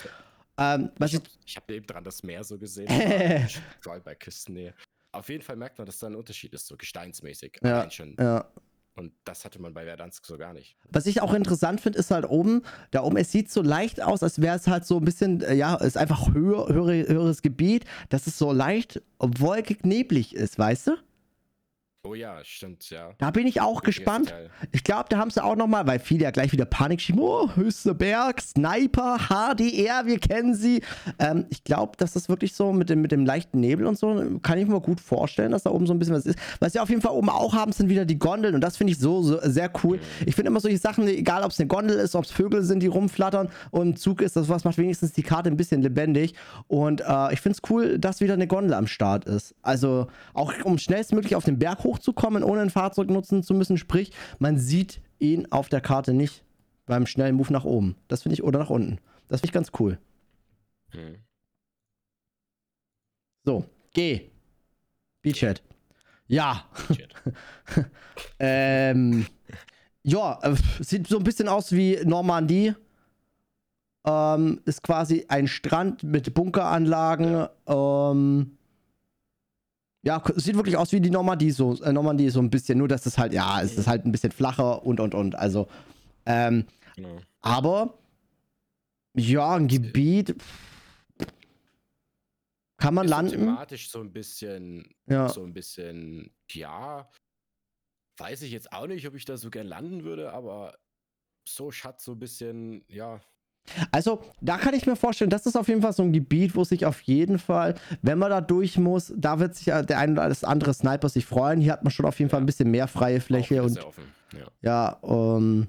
Ähm, was ich habe hab eben dran das Meer so gesehen. bei Küstennähe. Auf jeden Fall merkt man, dass da ein Unterschied ist, so gesteinsmäßig. Ja, schon. ja. Und das hatte man bei Verdansk so gar nicht. Was ich auch interessant finde, ist halt oben, da oben, es sieht so leicht aus, als wäre es halt so ein bisschen, äh, ja, ist einfach höher, höher, höheres Gebiet, dass es so leicht wolkig neblig ist, weißt du? Oh ja, stimmt, ja. Da bin ich auch gespannt. Ich glaube, da haben sie auch nochmal, weil viele ja gleich wieder Panik schieben. Oh, höchster Berg, Sniper, HDR, wir kennen sie. Ähm, ich glaube, dass das wirklich so mit dem, mit dem leichten Nebel und so, kann ich mir gut vorstellen, dass da oben so ein bisschen was ist. Was sie auf jeden Fall oben auch haben, sind wieder die Gondeln und das finde ich so, so, sehr cool. Mhm. Ich finde immer solche Sachen, egal ob es eine Gondel ist, ob es Vögel sind, die rumflattern und ein Zug ist, das was macht wenigstens die Karte ein bisschen lebendig. Und äh, ich finde es cool, dass wieder eine Gondel am Start ist. Also auch um schnellstmöglich auf den Berg hoch hochzukommen, ohne ein Fahrzeug nutzen zu müssen. Sprich, man sieht ihn auf der Karte nicht beim schnellen Move nach oben. Das finde ich, oder nach unten. Das finde ich ganz cool. Hm. So, geh. Beachhead. Ja. Ähm, ja, äh, sieht so ein bisschen aus wie Normandie. Ähm, ist quasi ein Strand mit Bunkeranlagen. Ja. Ähm, ja, sieht wirklich aus wie die Normandie so, äh, Normandie so ein bisschen, nur dass es halt, ja, es ist halt ein bisschen flacher und und und. Also, ähm, genau. aber ja, ein Gebiet kann man ist landen. Thematisch so ein bisschen, ja. so ein bisschen, ja, weiß ich jetzt auch nicht, ob ich da so gern landen würde, aber so Schatz so ein bisschen, ja, also, da kann ich mir vorstellen, das ist auf jeden Fall so ein Gebiet, wo sich auf jeden Fall, wenn man da durch muss, da wird sich der ein oder das andere Sniper sich freuen. Hier hat man schon auf jeden Fall ein bisschen mehr freie Fläche. Und Ja. Ja, ähm.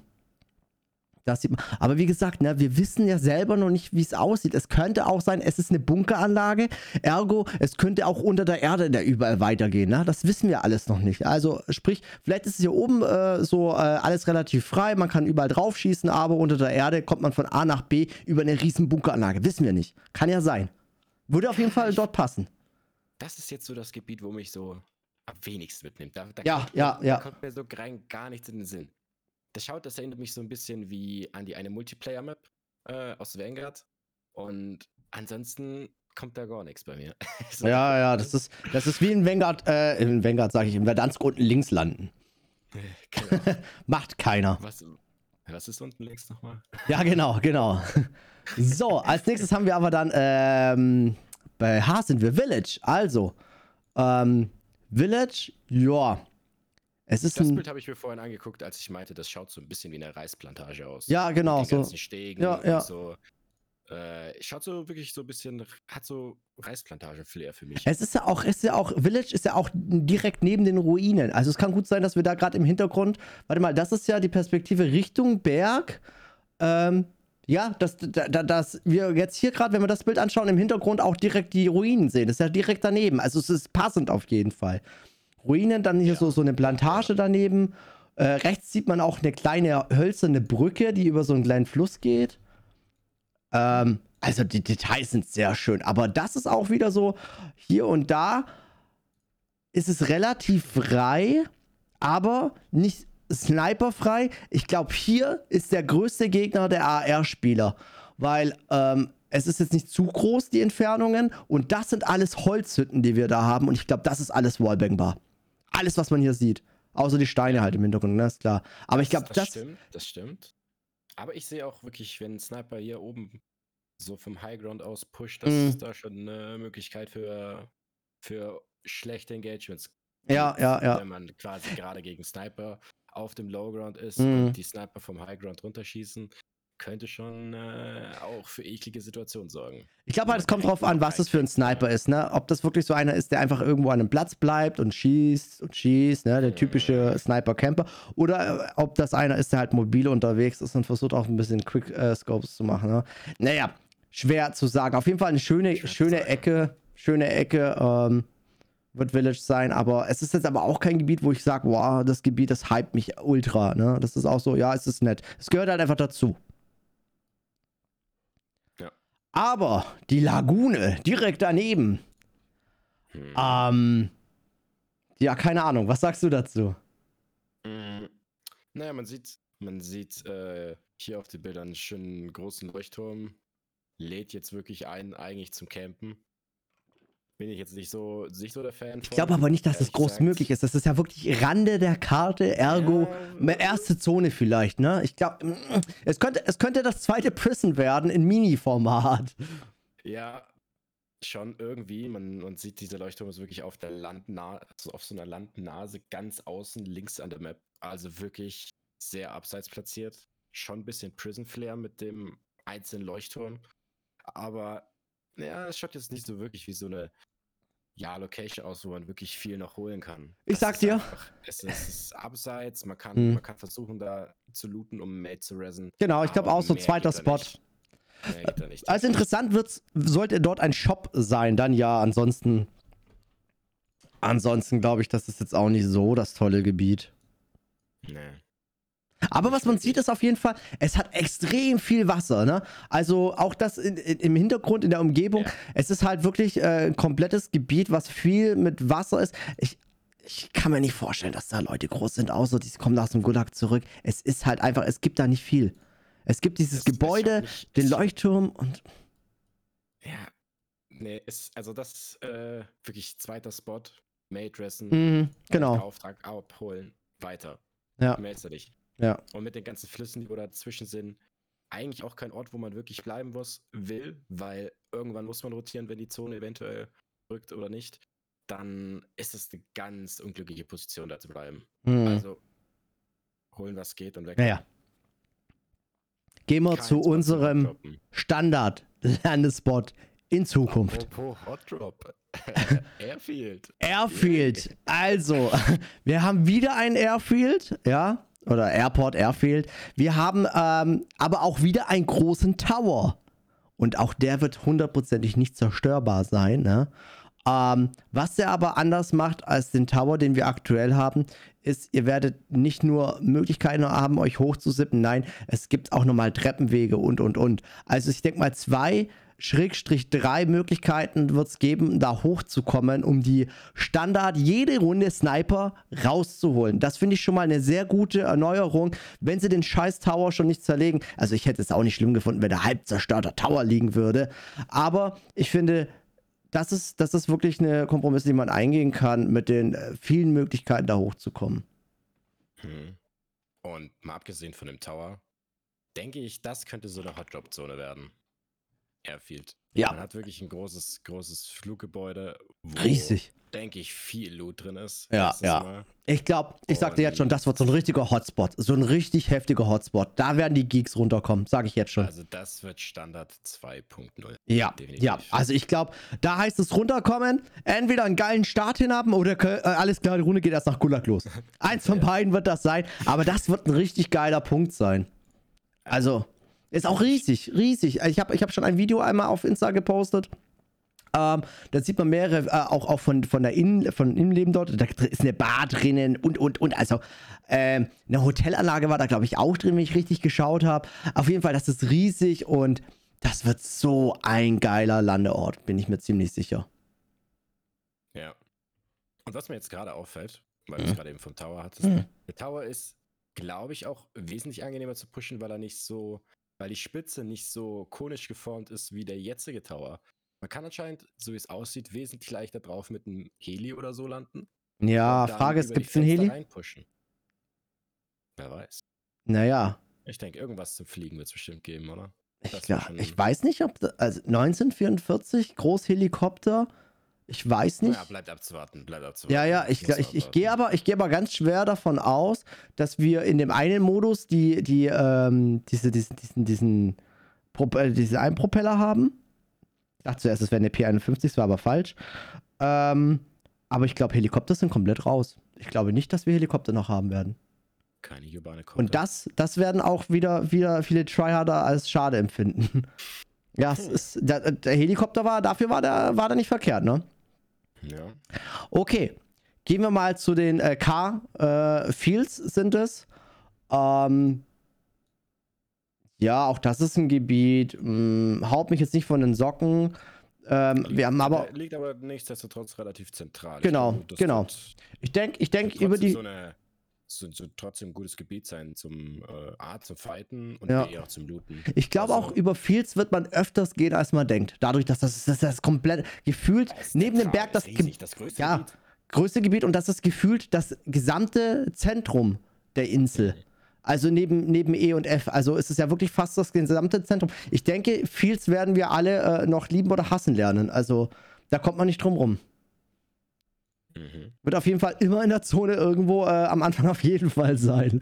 Das sieht man. Aber wie gesagt, ne, wir wissen ja selber noch nicht, wie es aussieht. Es könnte auch sein, es ist eine Bunkeranlage. Ergo, es könnte auch unter der Erde da überall weitergehen. Ne? Das wissen wir alles noch nicht. Also, sprich, vielleicht ist es hier oben äh, so äh, alles relativ frei. Man kann überall drauf schießen, aber unter der Erde kommt man von A nach B über eine riesen Bunkeranlage. Wissen wir nicht. Kann ja sein. Würde auf jeden Fall dort passen. Das ist jetzt so das Gebiet, wo mich so am wenigsten mitnimmt. Da, da Ja, kommt, ja, da ja. kommt mir so rein gar nichts in den Sinn. Das schaut, das erinnert mich so ein bisschen wie an die eine Multiplayer-Map äh, aus Vanguard. Und ansonsten kommt da gar nichts bei mir. So, Ja, ja, das ist, das ist wie in Vanguard, äh, in Vanguard sage ich, in Verdansk unten links landen. Genau. Macht keiner. Was, was ist unten links nochmal? Ja, genau, genau. So, als nächstes haben wir aber dann, ähm, bei H sind wir Village. Also, ähm, Village, ja. Es ist Das ein, Bild habe ich mir vorhin angeguckt, als ich meinte, das schaut so ein bisschen wie eine Reisplantage aus. Ja, genau, Mit den so. ganzen Stegen Ja, ja. so. Äh, schaut so wirklich so ein bisschen, hat so Reisplantage-Flair für mich. es ist ja auch, ist ja auch, Village ist ja auch direkt neben den Ruinen. Also es kann gut sein, dass wir da gerade im Hintergrund, warte mal, das ist ja die Perspektive Richtung Berg. Ähm, ja, dass, da, da- dass wir jetzt hier gerade, wenn wir das Bild anschauen, im Hintergrund auch direkt die Ruinen sehen. Das ist ja direkt daneben. Also es ist passend auf jeden Fall. Ruinen, dann hier Ja. so, so eine Plantage daneben. Äh, rechts sieht man auch eine kleine hölzerne Brücke, die über so einen kleinen Fluss geht. Ähm, also die Details sind sehr schön. Aber das ist auch wieder so, hier und da ist es relativ frei, aber nicht sniperfrei. Ich glaube, hier ist der größte Gegner der AR-Spieler, weil ähm, es ist jetzt nicht zu groß, die Entfernungen. Und das sind alles Holzhütten, die wir da haben. Und ich glaube, das ist alles wallbangbar. Alles, was man hier sieht. Außer die Steine halt im Hintergrund, ne? Ist klar. Aber ich glaube, das. stimmt, das stimmt. Aber ich sehe auch wirklich, wenn ein Sniper hier oben so vom Highground aus pusht, dass Mhm. es da schon eine Möglichkeit für, für schlechte Engagements Ja, ja, ja. Wenn man quasi gerade gegen Sniper auf dem Lowground ist Mhm. und die Sniper vom Highground runterschießen, könnte schon äh, auch für eklige Situationen sorgen. Ich glaube halt, es kommt drauf an, was das für ein Sniper ist, ne? Ob das wirklich so einer ist, der einfach irgendwo an einem Platz bleibt und schießt und schießt, ne? Der typische Sniper-Camper. Oder äh, ob das einer ist, der halt mobil unterwegs ist und versucht auch ein bisschen Quick-Scopes zu machen, ne? Naja, schwer zu sagen. Auf jeden Fall eine schöne, Schwer schöne. Ecke, schöne Ecke, ähm, wird Village sein, aber es ist jetzt aber auch kein Gebiet, wo ich sage, wow, das Gebiet, das hypt mich ultra, ne? Das ist auch so, ja, es ist nett. Es gehört halt einfach dazu. Aber die Lagune direkt daneben, Hm. ähm, ja, keine Ahnung, was sagst du dazu? Mm, Naja, man sieht, man sieht äh, hier auf den Bildern einen schönen großen Leuchtturm. Lädt jetzt wirklich ein, eigentlich zum Campen. Bin ich jetzt nicht so, nicht so der Fan Ich glaube aber nicht, dass das groß möglich ist. Das ist ja wirklich Rande der Karte, ergo eine erste Zone vielleicht, ne? Ich glaube, es könnte, es könnte das zweite Prison werden in Mini-Format. Ja, schon irgendwie. Man, man sieht, dieser Leuchtturm ist wirklich auf der Landna also auf so einer Landnase ganz außen links an der Map. Also wirklich sehr abseits platziert. Schon ein bisschen Prison Flair mit dem einzelnen Leuchtturm. Aber ja, es schaut jetzt nicht so wirklich wie so eine ja, Location aus, wo man wirklich viel noch holen kann. Ich Das sag dir. Einfach, es, ist, es ist abseits, man kann, Hm. man kann versuchen, da zu looten, um Mate zu ressen. Genau, ich glaube auch so zweiter Spot. Also interessant wird's, sollte dort ein Shop sein, dann ja, ansonsten. Ansonsten glaube ich, das ist jetzt auch nicht so das tolle Gebiet. Nee. Aber was man sieht, ist auf jeden Fall, es hat extrem viel Wasser, ne? Also auch das in, in, im Hintergrund, in der Umgebung. Ja. Es ist halt wirklich äh, ein komplettes Gebiet, was viel mit Wasser ist. Ich, ich kann mir nicht vorstellen, dass da Leute groß sind, außer die kommen aus dem Gulag zurück. Es ist halt einfach, es gibt da nicht viel. Es gibt dieses Es- es schaut Gebäude, nicht- den Leuchtturm und. Ja. Nee, ist, also das äh, wirklich zweiter Spot. Mate dressen, Mhm, genau. Auftrag abholen, weiter. Ja. Mehr ist da nicht. Ja. Und mit den ganzen Flüssen, die wo dazwischen sind, eigentlich auch kein Ort, wo man wirklich bleiben muss, will, weil irgendwann muss man rotieren, wenn die Zone eventuell rückt oder nicht. Dann ist es eine ganz unglückliche Position, da zu bleiben. Mhm. Also holen, was geht und weg. naja. Gehen wir Kein zu unserem. Standard-Landespot in Zukunft. Apropos Hot Drop. Airfield. Airfield. Also, wir haben wieder ein Airfield, ja. Oder Airport, Airfield. Wir haben ähm, aber auch wieder einen großen Tower. Und auch der wird hundertprozentig nicht zerstörbar sein. Ne? Ähm, was der aber anders macht als den Tower, den wir aktuell haben, ist, ihr werdet nicht nur Möglichkeiten haben, euch hochzusippen, nein, es gibt auch nochmal Treppenwege und, und, und. Also ich denke mal, zwei Schrägstrich drei Möglichkeiten wird es geben, da hochzukommen, um die Standard jede Runde Sniper rauszuholen. Das finde ich schon mal eine sehr gute Erneuerung, wenn sie den scheiß Tower schon nicht zerlegen. Also ich hätte es auch nicht schlimm gefunden, wenn der halb zerstörter Tower liegen würde. Aber ich finde, das ist, das ist wirklich eine Kompromiss, die man eingehen kann, mit den äh, vielen Möglichkeiten da hochzukommen. Hm. Und mal abgesehen von dem Tower, denke ich, das könnte so eine Hotdrop-Zone werden. Airfield. Ja. Man hat wirklich ein großes, großes Fluggebäude, wo, Riesig. denke ich, viel Loot drin ist. Ja, ja. mal. Ich glaube, ich sagte jetzt schon, das wird so ein richtiger Hotspot. So ein richtig heftiger Hotspot. Da werden die Geeks runterkommen, sage ich jetzt schon. Also das wird Standard 2.0. Ja, definitiv. ja. Also ich glaube, da heißt es runterkommen, entweder einen geilen Start hinhaben oder äh, alles klar, die Runde geht erst nach Gulag los. Eins von beiden wird das sein, aber das wird ein richtig geiler Punkt sein. Also, ist auch riesig, riesig. Ich habe ich hab schon ein Video einmal auf Insta gepostet. Ähm, da sieht man mehrere, äh, auch, auch von, von der Innen, von Innenleben dort. Da ist eine Bar drinnen und, und, und. Also, ähm, eine Hotelanlage war da, glaube ich, auch drin, wenn ich richtig geschaut habe. Auf jeden Fall, das ist riesig und das wird so ein geiler Landeort, bin ich mir ziemlich sicher. Ja. Und was mir jetzt gerade auffällt, weil du Mhm. es gerade eben vom Tower hattest, Mhm. der Tower ist, glaube ich, auch wesentlich angenehmer zu pushen, weil er nicht so, weil die Spitze nicht so konisch geformt ist wie der jetzige Tower. Man kann anscheinend, so wie es aussieht, wesentlich leichter drauf mit einem Heli oder so landen. Ja, Frage ist, gibt es einen Heli? Reinpushen. Wer weiß. Naja, Ich denke, irgendwas zum Fliegen wird es bestimmt geben, oder? ich, glaub, ich weiß nicht, ob, da- also 1944, Großhelikopter, ich weiß nicht. Ja, bleibt abzuwarten, bleibt abzuwarten. Ja, ja, ich, Muss ich, ich gehe aber, ich gehe aber ganz schwer davon aus, dass wir in dem einen Modus die, die, ähm, diese, diesen, diesen, diesen, Prop äh, diesen einen Propeller haben. Ich dachte zuerst, es wäre eine P51, das war aber falsch. Ähm, aber ich glaube, Helikopter sind komplett raus. Ich glaube nicht, dass wir Helikopter noch haben werden. Keine urbane Karte. Und das, das werden auch wieder, wieder viele Tryharder als schade empfinden. Ja, es ist, der, der Helikopter war, dafür war der, war der nicht verkehrt, ne? Ja. Okay, gehen wir mal zu den äh, K-Fields sind es. Ähm, ja, auch das ist ein Gebiet. Mh, haut mich jetzt nicht von den Socken. Ähm, wir haben aber, Liegt aber nichtsdestotrotz relativ zentral. Ich Genau, glaube, das genau. ich denke, ich denk trotzdem über die. So, eine, so, so trotzdem ein gutes Gebiet sein zum äh, A, zum Fighten und Ja. B auch zum Looten. Ich glaube Also- auch über Fields wird man öfters gehen, als man denkt. Dadurch, dass das, das, das komplett gefühlt Das neben dem Berg das, riesig, das größte ja, Gebiet. größte Gebiet und das ist gefühlt das gesamte Zentrum der Insel. Also neben, neben E und F. Also ist es ja wirklich fast das gesamte Zentrum. Ich denke, Fields werden wir alle äh, noch lieben oder hassen lernen. Also da kommt man nicht drum rum. Mhm. Wird auf jeden Fall immer in der Zone irgendwo äh, am Anfang auf jeden Fall sein.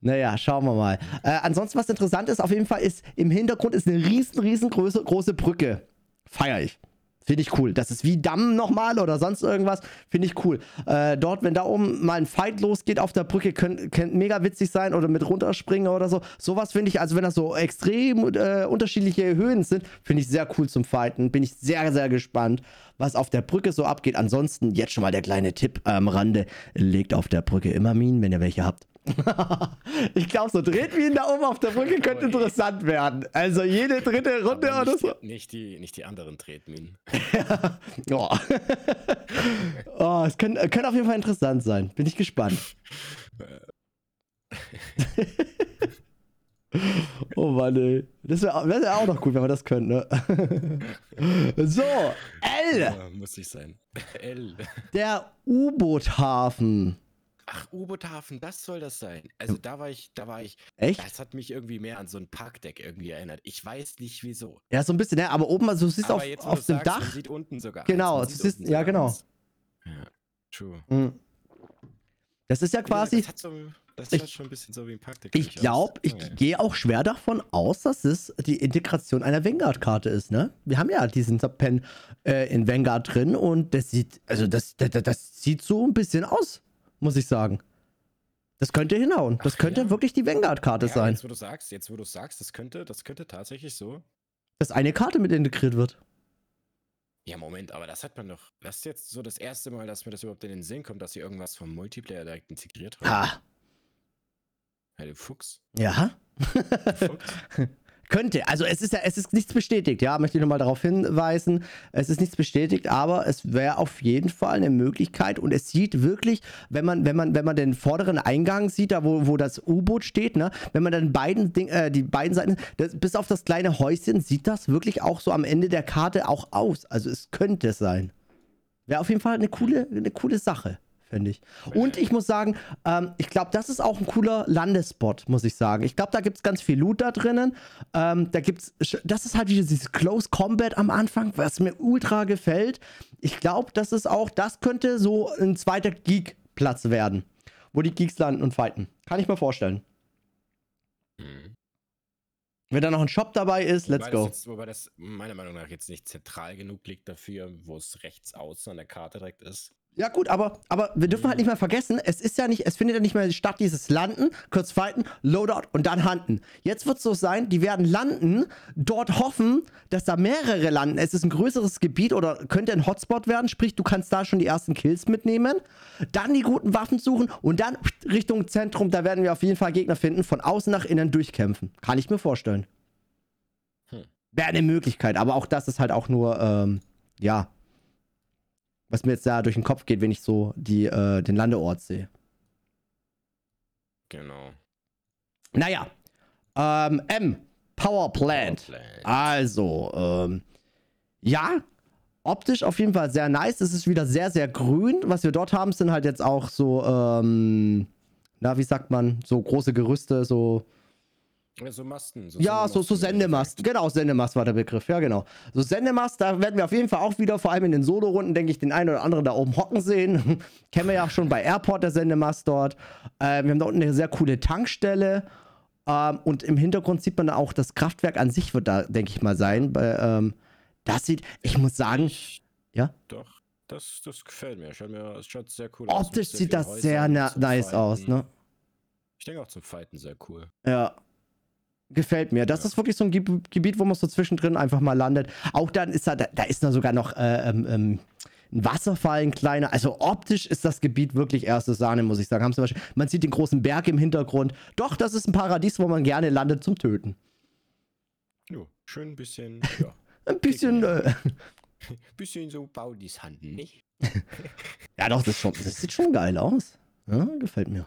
Naja, schauen wir mal. Äh, ansonsten, was interessant ist, auf jeden Fall ist im Hintergrund ist eine riesen, riesengroße große Brücke. Feier ich. Finde ich cool. Das ist wie Damm nochmal oder sonst irgendwas. Finde ich cool. Äh, dort, wenn da oben mal ein Fight losgeht auf der Brücke, könnte könnt mega witzig sein oder mit runterspringen oder so. Sowas finde ich, also wenn das so extrem äh, unterschiedliche Höhen sind, finde ich sehr cool zum Fighten. Bin ich sehr, sehr gespannt, was auf der Brücke so abgeht. Ansonsten jetzt schon mal der kleine Tipp am Rande. Legt auf der Brücke immer Minen, wenn ihr welche habt. ich glaube, so Tretminen da oben auf der Brücke könnte interessant werden. Also jede dritte Runde Aber oder nicht, so. nicht, die, nicht die anderen Tretminen. Oh. oh, es könnte, könnte auf jeden Fall interessant sein. Bin ich gespannt. oh Mann, ey. Das wäre wär ja auch noch gut, wenn wir das könnten, ne? so, L, Ja, muss ich sein. L. der U-Boot-Hafen. Ach, U-Boot-Hafen, das soll das sein. Also da war ich, da war ich, Echt? das hat mich irgendwie mehr an so ein Parkdeck irgendwie erinnert. Ich weiß nicht wieso. Ja, so ein bisschen, ne? Aber oben, also du siehst Aber auf, jetzt, auf dem sagst, Man Dach. sieht unten sogar. Genau, eins, man du siehst- ja, genau. eins. Ja, true. Mhm. Das ist ja quasi. Das hat, so, das Ich- hat schon ein bisschen so wie ein Parkdeck. Ich glaube, ich Ja, ja. gehe auch schwer davon aus, dass es die Integration einer Vanguard-Karte ist, ne? Wir haben ja diesen Subpen äh, in Vanguard drin und das sieht, also das, das, das sieht so ein bisschen aus, muss ich sagen. Das könnte hinhauen. Das Ach könnte ja. wirklich die Vanguard-Karte Ja, sein. Jetzt, wo du sagst, jetzt, wo du sagst, das könnte, das könnte tatsächlich so. Dass eine Karte mit integriert wird. Ja, Moment, aber das hat man doch. Das ist jetzt so das erste Mal, dass mir das überhaupt in den Sinn kommt, dass sie irgendwas vom Multiplayer direkt integriert haben. Ha. Ja, du Fuchs. Ja. Fuchs. Könnte. Also es ist ja, es ist nichts bestätigt, ja, möchte ich nochmal darauf hinweisen. Es ist nichts bestätigt, aber es wäre auf jeden Fall eine Möglichkeit und es sieht wirklich, wenn man, wenn man, wenn man den vorderen Eingang sieht, da wo, wo das U-Boot steht, ne, wenn man dann beiden Ding, äh, die beiden Seiten, das, bis auf das kleine Häuschen, sieht das wirklich auch so am Ende der Karte auch aus. Also es könnte sein. Wäre auf jeden Fall eine coole, eine coole Sache, finde ich. Und ich muss sagen, ähm, ich glaube, das ist auch ein cooler Landespot, muss ich sagen. Ich glaube, da gibt es ganz viel Loot da drinnen. Ähm, da gibt's, das ist halt wieder dieses Close Combat am Anfang, was mir ultra gefällt. Ich glaube, das ist auch, das könnte so ein zweiter Geek-Platz werden, wo die Geeks landen und fighten. Kann ich mir vorstellen. Mhm. Wenn da noch ein Shop dabei ist, let's wobei go. Das jetzt, wobei das meiner Meinung nach jetzt nicht zentral genug liegt dafür, wo es rechts außen an der Karte direkt ist. Ja gut, aber, aber wir dürfen halt nicht mehr vergessen, es ist ja nicht, es findet ja nicht mehr statt, dieses Landen, kurz fighten, Loadout und dann Hunten. Jetzt wird es so sein, die werden landen, dort hoffen, dass da mehrere landen. Es ist ein größeres Gebiet oder könnte ein Hotspot werden, sprich, du kannst da schon die ersten Kills mitnehmen, dann die guten Waffen suchen und dann Richtung Zentrum, da werden wir auf jeden Fall Gegner finden, von außen nach innen durchkämpfen. Kann ich mir vorstellen. Hm. Wäre eine Möglichkeit, aber auch das ist halt auch nur, ähm, ja, was mir jetzt da durch den Kopf geht, wenn ich so die, äh, den Landeort sehe. Genau. Naja, ähm, M, Power Plant. Plant. Also, ähm, ja, optisch auf jeden Fall sehr nice. Es ist wieder sehr, sehr grün. Was wir dort haben, sind halt jetzt auch so, ähm, na, wie sagt man, so große Gerüste, so so Masten. Ja, so, so Sendemast. Genau, Sendemast war der Begriff. Ja, genau. So Sendemast, da werden wir auf jeden Fall auch wieder, vor allem in den Solo-Runden, denke ich, den einen oder anderen da oben hocken sehen. Kennen wir ja auch schon bei Airport, der Sendemast dort. Äh, wir haben da unten eine sehr coole Tankstelle. Ähm, und im Hintergrund sieht man auch, das Kraftwerk an sich wird da, denke ich mal, sein. Bei, ähm, das sieht, ich muss sagen, Ich, ja? Doch, das, das gefällt mir. Schaut mir es schaut sehr cool aus. mit optisch sehr sieht das sehr na zum nice aus, Fighten. ne? Ich denke auch zum Fighten sehr cool. Ja. Gefällt mir. Das Ja. ist wirklich so ein Geb- Gebiet, wo man so zwischendrin einfach mal landet. Auch dann ist da, da, da ist da sogar noch äh, ähm, ähm, ein Wasserfall, ein kleiner. Also optisch ist das Gebiet wirklich erste Sahne, muss ich sagen. Haben sie wahrscheinlich- man sieht den großen Berg im Hintergrund. Doch, das ist ein Paradies, wo man gerne landet zum Töten. Jo, schön ein bisschen, ja, Ein bisschen, äh, bisschen so Baudis Handen, nicht? ja doch, das, schon, das sieht schon geil aus. Ja, gefällt mir.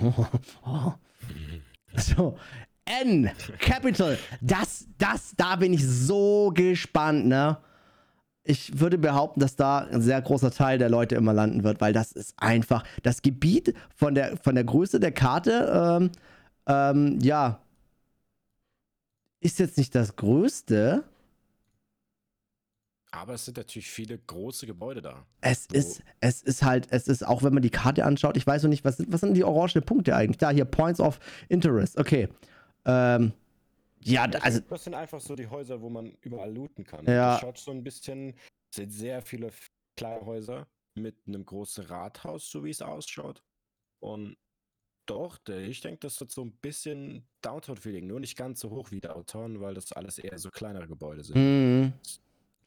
Ja. Oh. So, N, Capital, das, das, da bin ich so gespannt, ne? Ich würde behaupten, dass da ein sehr großer Teil der Leute immer landen wird, weil das ist einfach, das Gebiet von der, von der Größe der Karte, ähm, ähm, ja, ist jetzt nicht das größte. Aber es sind natürlich viele große Gebäude da. Es Wo- ist, es ist halt, es ist auch, wenn man die Karte anschaut, ich weiß noch nicht, was sind, was sind die orangenen Punkte eigentlich? Da, hier, Points of Interest, okay. Ähm, ja, also, das sind einfach so die Häuser, wo man überall looten kann. Ja. Das schaut so ein bisschen, es sind sehr viele kleine Häuser mit einem großen Rathaus, so wie es ausschaut. Und doch, ich denke, das wird so ein bisschen Downtown-Feeling, nur nicht ganz so hoch wie Downtown, weil das alles eher so kleinere Gebäude sind. mh.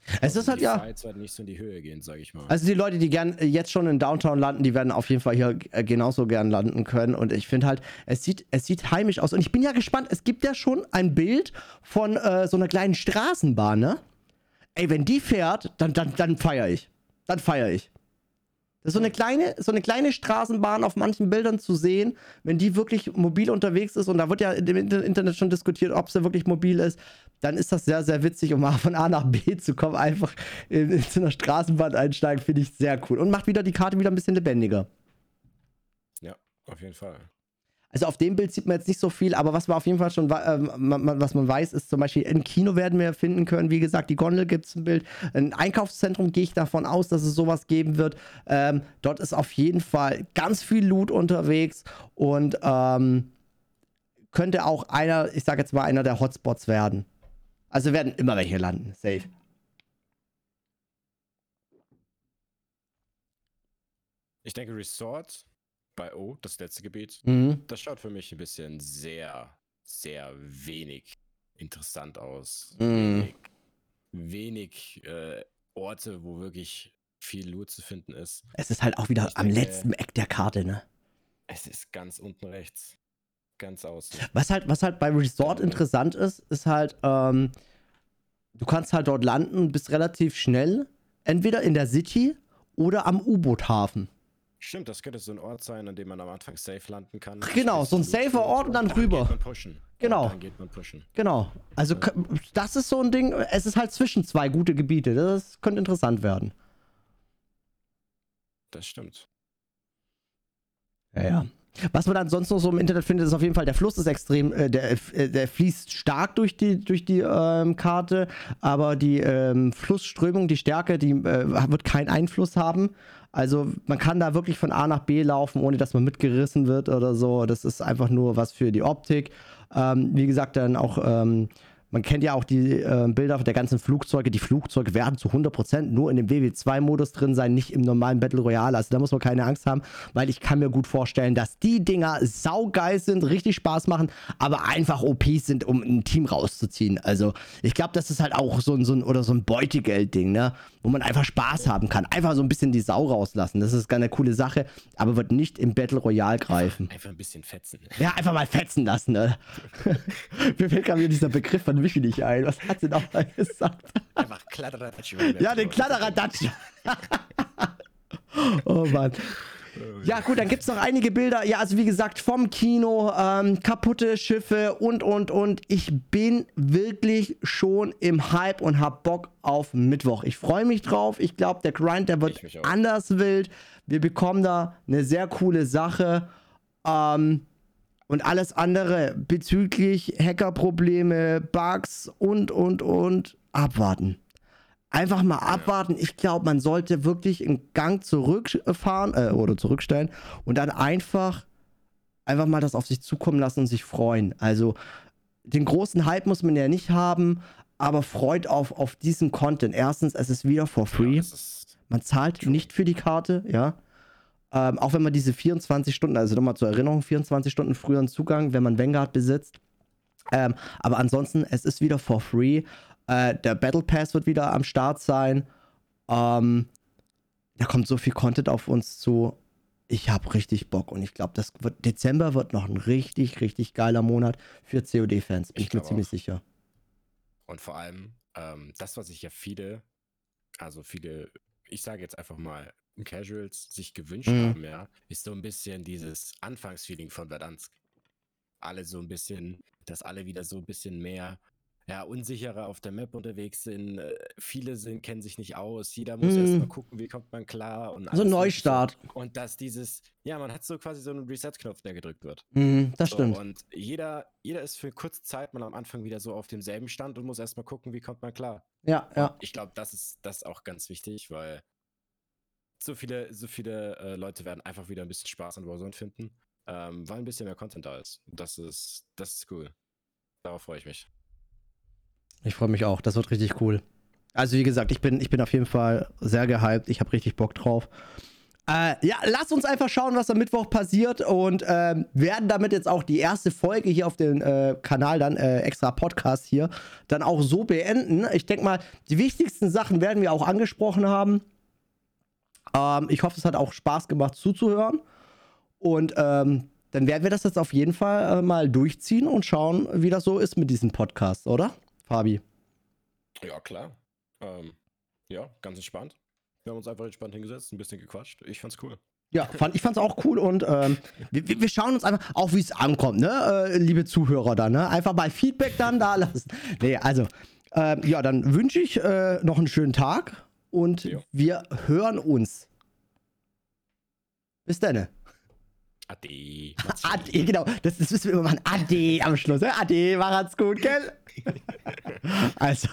Es Also ist halt die ja. Fights werden nicht so in die Höhe gehen, sage ich mal. Also die Leute, die gern äh, jetzt schon in Downtown landen, die werden auf jeden Fall hier äh, genauso gern landen können. Und ich finde halt, es sieht, es sieht heimisch aus. Und ich bin ja gespannt, es gibt ja schon ein Bild von äh, so einer kleinen Straßenbahn, ne? Ey, wenn die fährt, dann, dann, dann feiere ich. Dann feiere ich. Das ist so eine kleine, so eine kleine Straßenbahn auf manchen Bildern zu sehen, wenn die wirklich mobil unterwegs ist. Und da wird ja im Inter- Internet schon diskutiert, ob sie wirklich mobil ist. Dann ist das sehr, sehr witzig, um mal von A nach B zu kommen. Einfach in, in so einer Straßenbahn einsteigen, finde ich sehr cool. Und macht wieder die Karte wieder ein bisschen lebendiger. ja, auf jeden Fall. Also auf dem Bild sieht man jetzt nicht so viel, aber was man auf jeden Fall schon, ähm, man, man, was man weiß, ist zum Beispiel im Kino werden wir finden können, wie gesagt, die Gondel gibt es ein Bild. Ein Einkaufszentrum gehe ich davon aus, dass es sowas geben wird. Ähm, dort ist auf jeden Fall ganz viel Loot unterwegs und ähm, könnte auch einer, ich sag jetzt mal, einer der Hotspots werden. Also werden immer welche landen, safe. Ich denke, Resort bei O, das letzte Gebiet, Mhm. das schaut für mich ein bisschen sehr, sehr wenig interessant aus. Mm. Wenig, wenig äh, Orte, wo wirklich viel Loot zu finden ist. Es ist halt auch wieder Ich am denke- letzten Eck der Karte, ne? Es ist ganz unten rechts. Ganz außen. Was halt, was halt bei Resort Ja. interessant ist, ist halt, ähm, du kannst halt dort landen, bist relativ schnell, entweder in der City oder am U-Boot-Hafen. Stimmt, das könnte so ein Ort sein, an dem man am Anfang safe landen kann. Genau, so ein safer Ort und dann dann rüber. Geht man pushen. Genau. Dann geht man pushen. Genau. Also, das ist so ein Ding, es ist halt zwischen zwei gute Gebiete. Das könnte interessant werden. Das stimmt. Ja, ja. Was man dann sonst noch so im Internet findet, ist auf jeden Fall, der Fluss ist extrem, äh, der, äh, der fließt stark durch die, durch die ähm, Karte, aber die ähm, Flussströmung, die Stärke, die äh, wird keinen Einfluss haben. Also man kann da wirklich von A nach B laufen, ohne dass man mitgerissen wird oder so. Das ist einfach nur was für die Optik. Ähm, wie gesagt, dann auch, ähm, man kennt ja auch die äh, Bilder der ganzen Flugzeuge. Die Flugzeuge werden zu 100% nur in dem WW2-Modus drin sein, nicht im normalen Battle Royale. Also da muss man keine Angst haben, weil ich kann mir gut vorstellen, dass die Dinger saugeil sind, richtig Spaß machen, aber einfach OP sind, um ein Team rauszuziehen. Also ich glaube, das ist halt auch so ein, so ein, oder so ein Beutegeld-Ding, ne? wo man einfach Spaß haben kann. Einfach so ein bisschen die Sau rauslassen. Das ist eine coole Sache, aber wird nicht im Battle Royale greifen. Einfach ein bisschen fetzen. Ja, einfach mal fetzen lassen, ne? Mir fällt gerade dieser Begriff von Wifi nicht ein. Was hat sie noch mal gesagt? Einfach Kladderadatsch. Ja, den Kladderadatsch. oh Mann. Ja, gut, dann gibt es noch einige Bilder. Ja, also wie gesagt, vom Kino, ähm, kaputte Schiffe und, und, und. Ich bin wirklich schon im Hype und hab Bock auf Mittwoch. Ich freue mich drauf. Ich glaube, der Grind, der wird anders wild. Wir bekommen da eine sehr coole Sache. Ähm, und alles andere bezüglich Hackerprobleme, Bugs und, und, und abwarten. Einfach mal abwarten. Ich glaube, man sollte wirklich einen Gang zurückfahren äh, oder zurückstellen und dann einfach, einfach mal das auf sich zukommen lassen und sich freuen. Also den großen Hype muss man ja nicht haben, aber freut auf, auf diesen Content. Erstens, es ist wieder for free. Man zahlt nicht für die Karte, ja. Ähm, auch wenn man diese 24 Stunden, also nochmal zur Erinnerung, 24 Stunden früheren Zugang, wenn man Vanguard besitzt. Ähm, aber ansonsten, es ist wieder for free. Äh, der Battle Pass wird wieder am Start sein. Ähm, da kommt so viel Content auf uns zu. Ich habe richtig Bock und ich glaube, das wird Dezember wird noch ein richtig, richtig geiler Monat für COD-Fans. Bin Ich ich, mir ziemlich auch. sicher. und vor allem, ähm, das, was sich ja viele, also viele, ich sage jetzt einfach mal, Casuals sich gewünscht Mhm. haben, ja, ist so ein bisschen dieses Anfangsfeeling von Verdansk. Alle so ein bisschen, dass alle wieder so ein bisschen mehr, ja, unsicherer auf der Map unterwegs sind. Äh, viele sind, kennen sich nicht aus. Jeder muss Mhm. erst mal gucken, wie kommt man klar. Und So ein. Neustart. Und dass dieses, ja, man hat so quasi so einen Reset-Knopf, der gedrückt wird. Mhm, das So, stimmt. Und jeder, jeder ist für kurze Zeit mal am Anfang wieder so auf demselben Stand und muss erstmal gucken, wie kommt man klar. Ja, ja. Und ich glaube, das ist das ist auch ganz wichtig, weil so viele, so viele äh, Leute werden einfach wieder ein bisschen Spaß an Warzone finden, ähm, weil ein bisschen mehr Content da ist. Das ist, das ist cool. Darauf freue ich mich. Ich freue mich auch. Das wird richtig cool. Also wie gesagt, ich bin, ich bin auf jeden Fall sehr gehypt. Ich habe richtig Bock drauf. Äh, ja, lass uns einfach schauen, was am Mittwoch passiert und ähm, werden damit jetzt auch die erste Folge hier auf dem äh, Kanal dann äh, extra Podcast hier dann auch so beenden. Ich denke mal, die wichtigsten Sachen werden wir auch angesprochen haben. Ähm, ich hoffe, es hat auch Spaß gemacht zuzuhören und ähm, dann werden wir das jetzt auf jeden Fall äh, mal durchziehen und schauen, wie das so ist mit diesem Podcast, oder? Fabi. Ja, klar. Ähm, ja, ganz entspannt. Wir haben uns einfach entspannt hingesetzt, ein bisschen gequatscht. Ich fand's cool. Ja, fand, ich fand's auch cool und ähm, wir, wir- schauen uns einfach, auch wie es ankommt, ne, äh, liebe Zuhörer dann, ne? Einfach mal Feedback dann da lassen. Nee, also, ähm, ja, dann wünsche ich äh, noch einen schönen Tag und Ja. wir hören uns. Bis dann. Ade. Ade, genau, das, das müssen wir immer machen. Ade am Schluss. Ne? Ade, macht's gut, gell? also.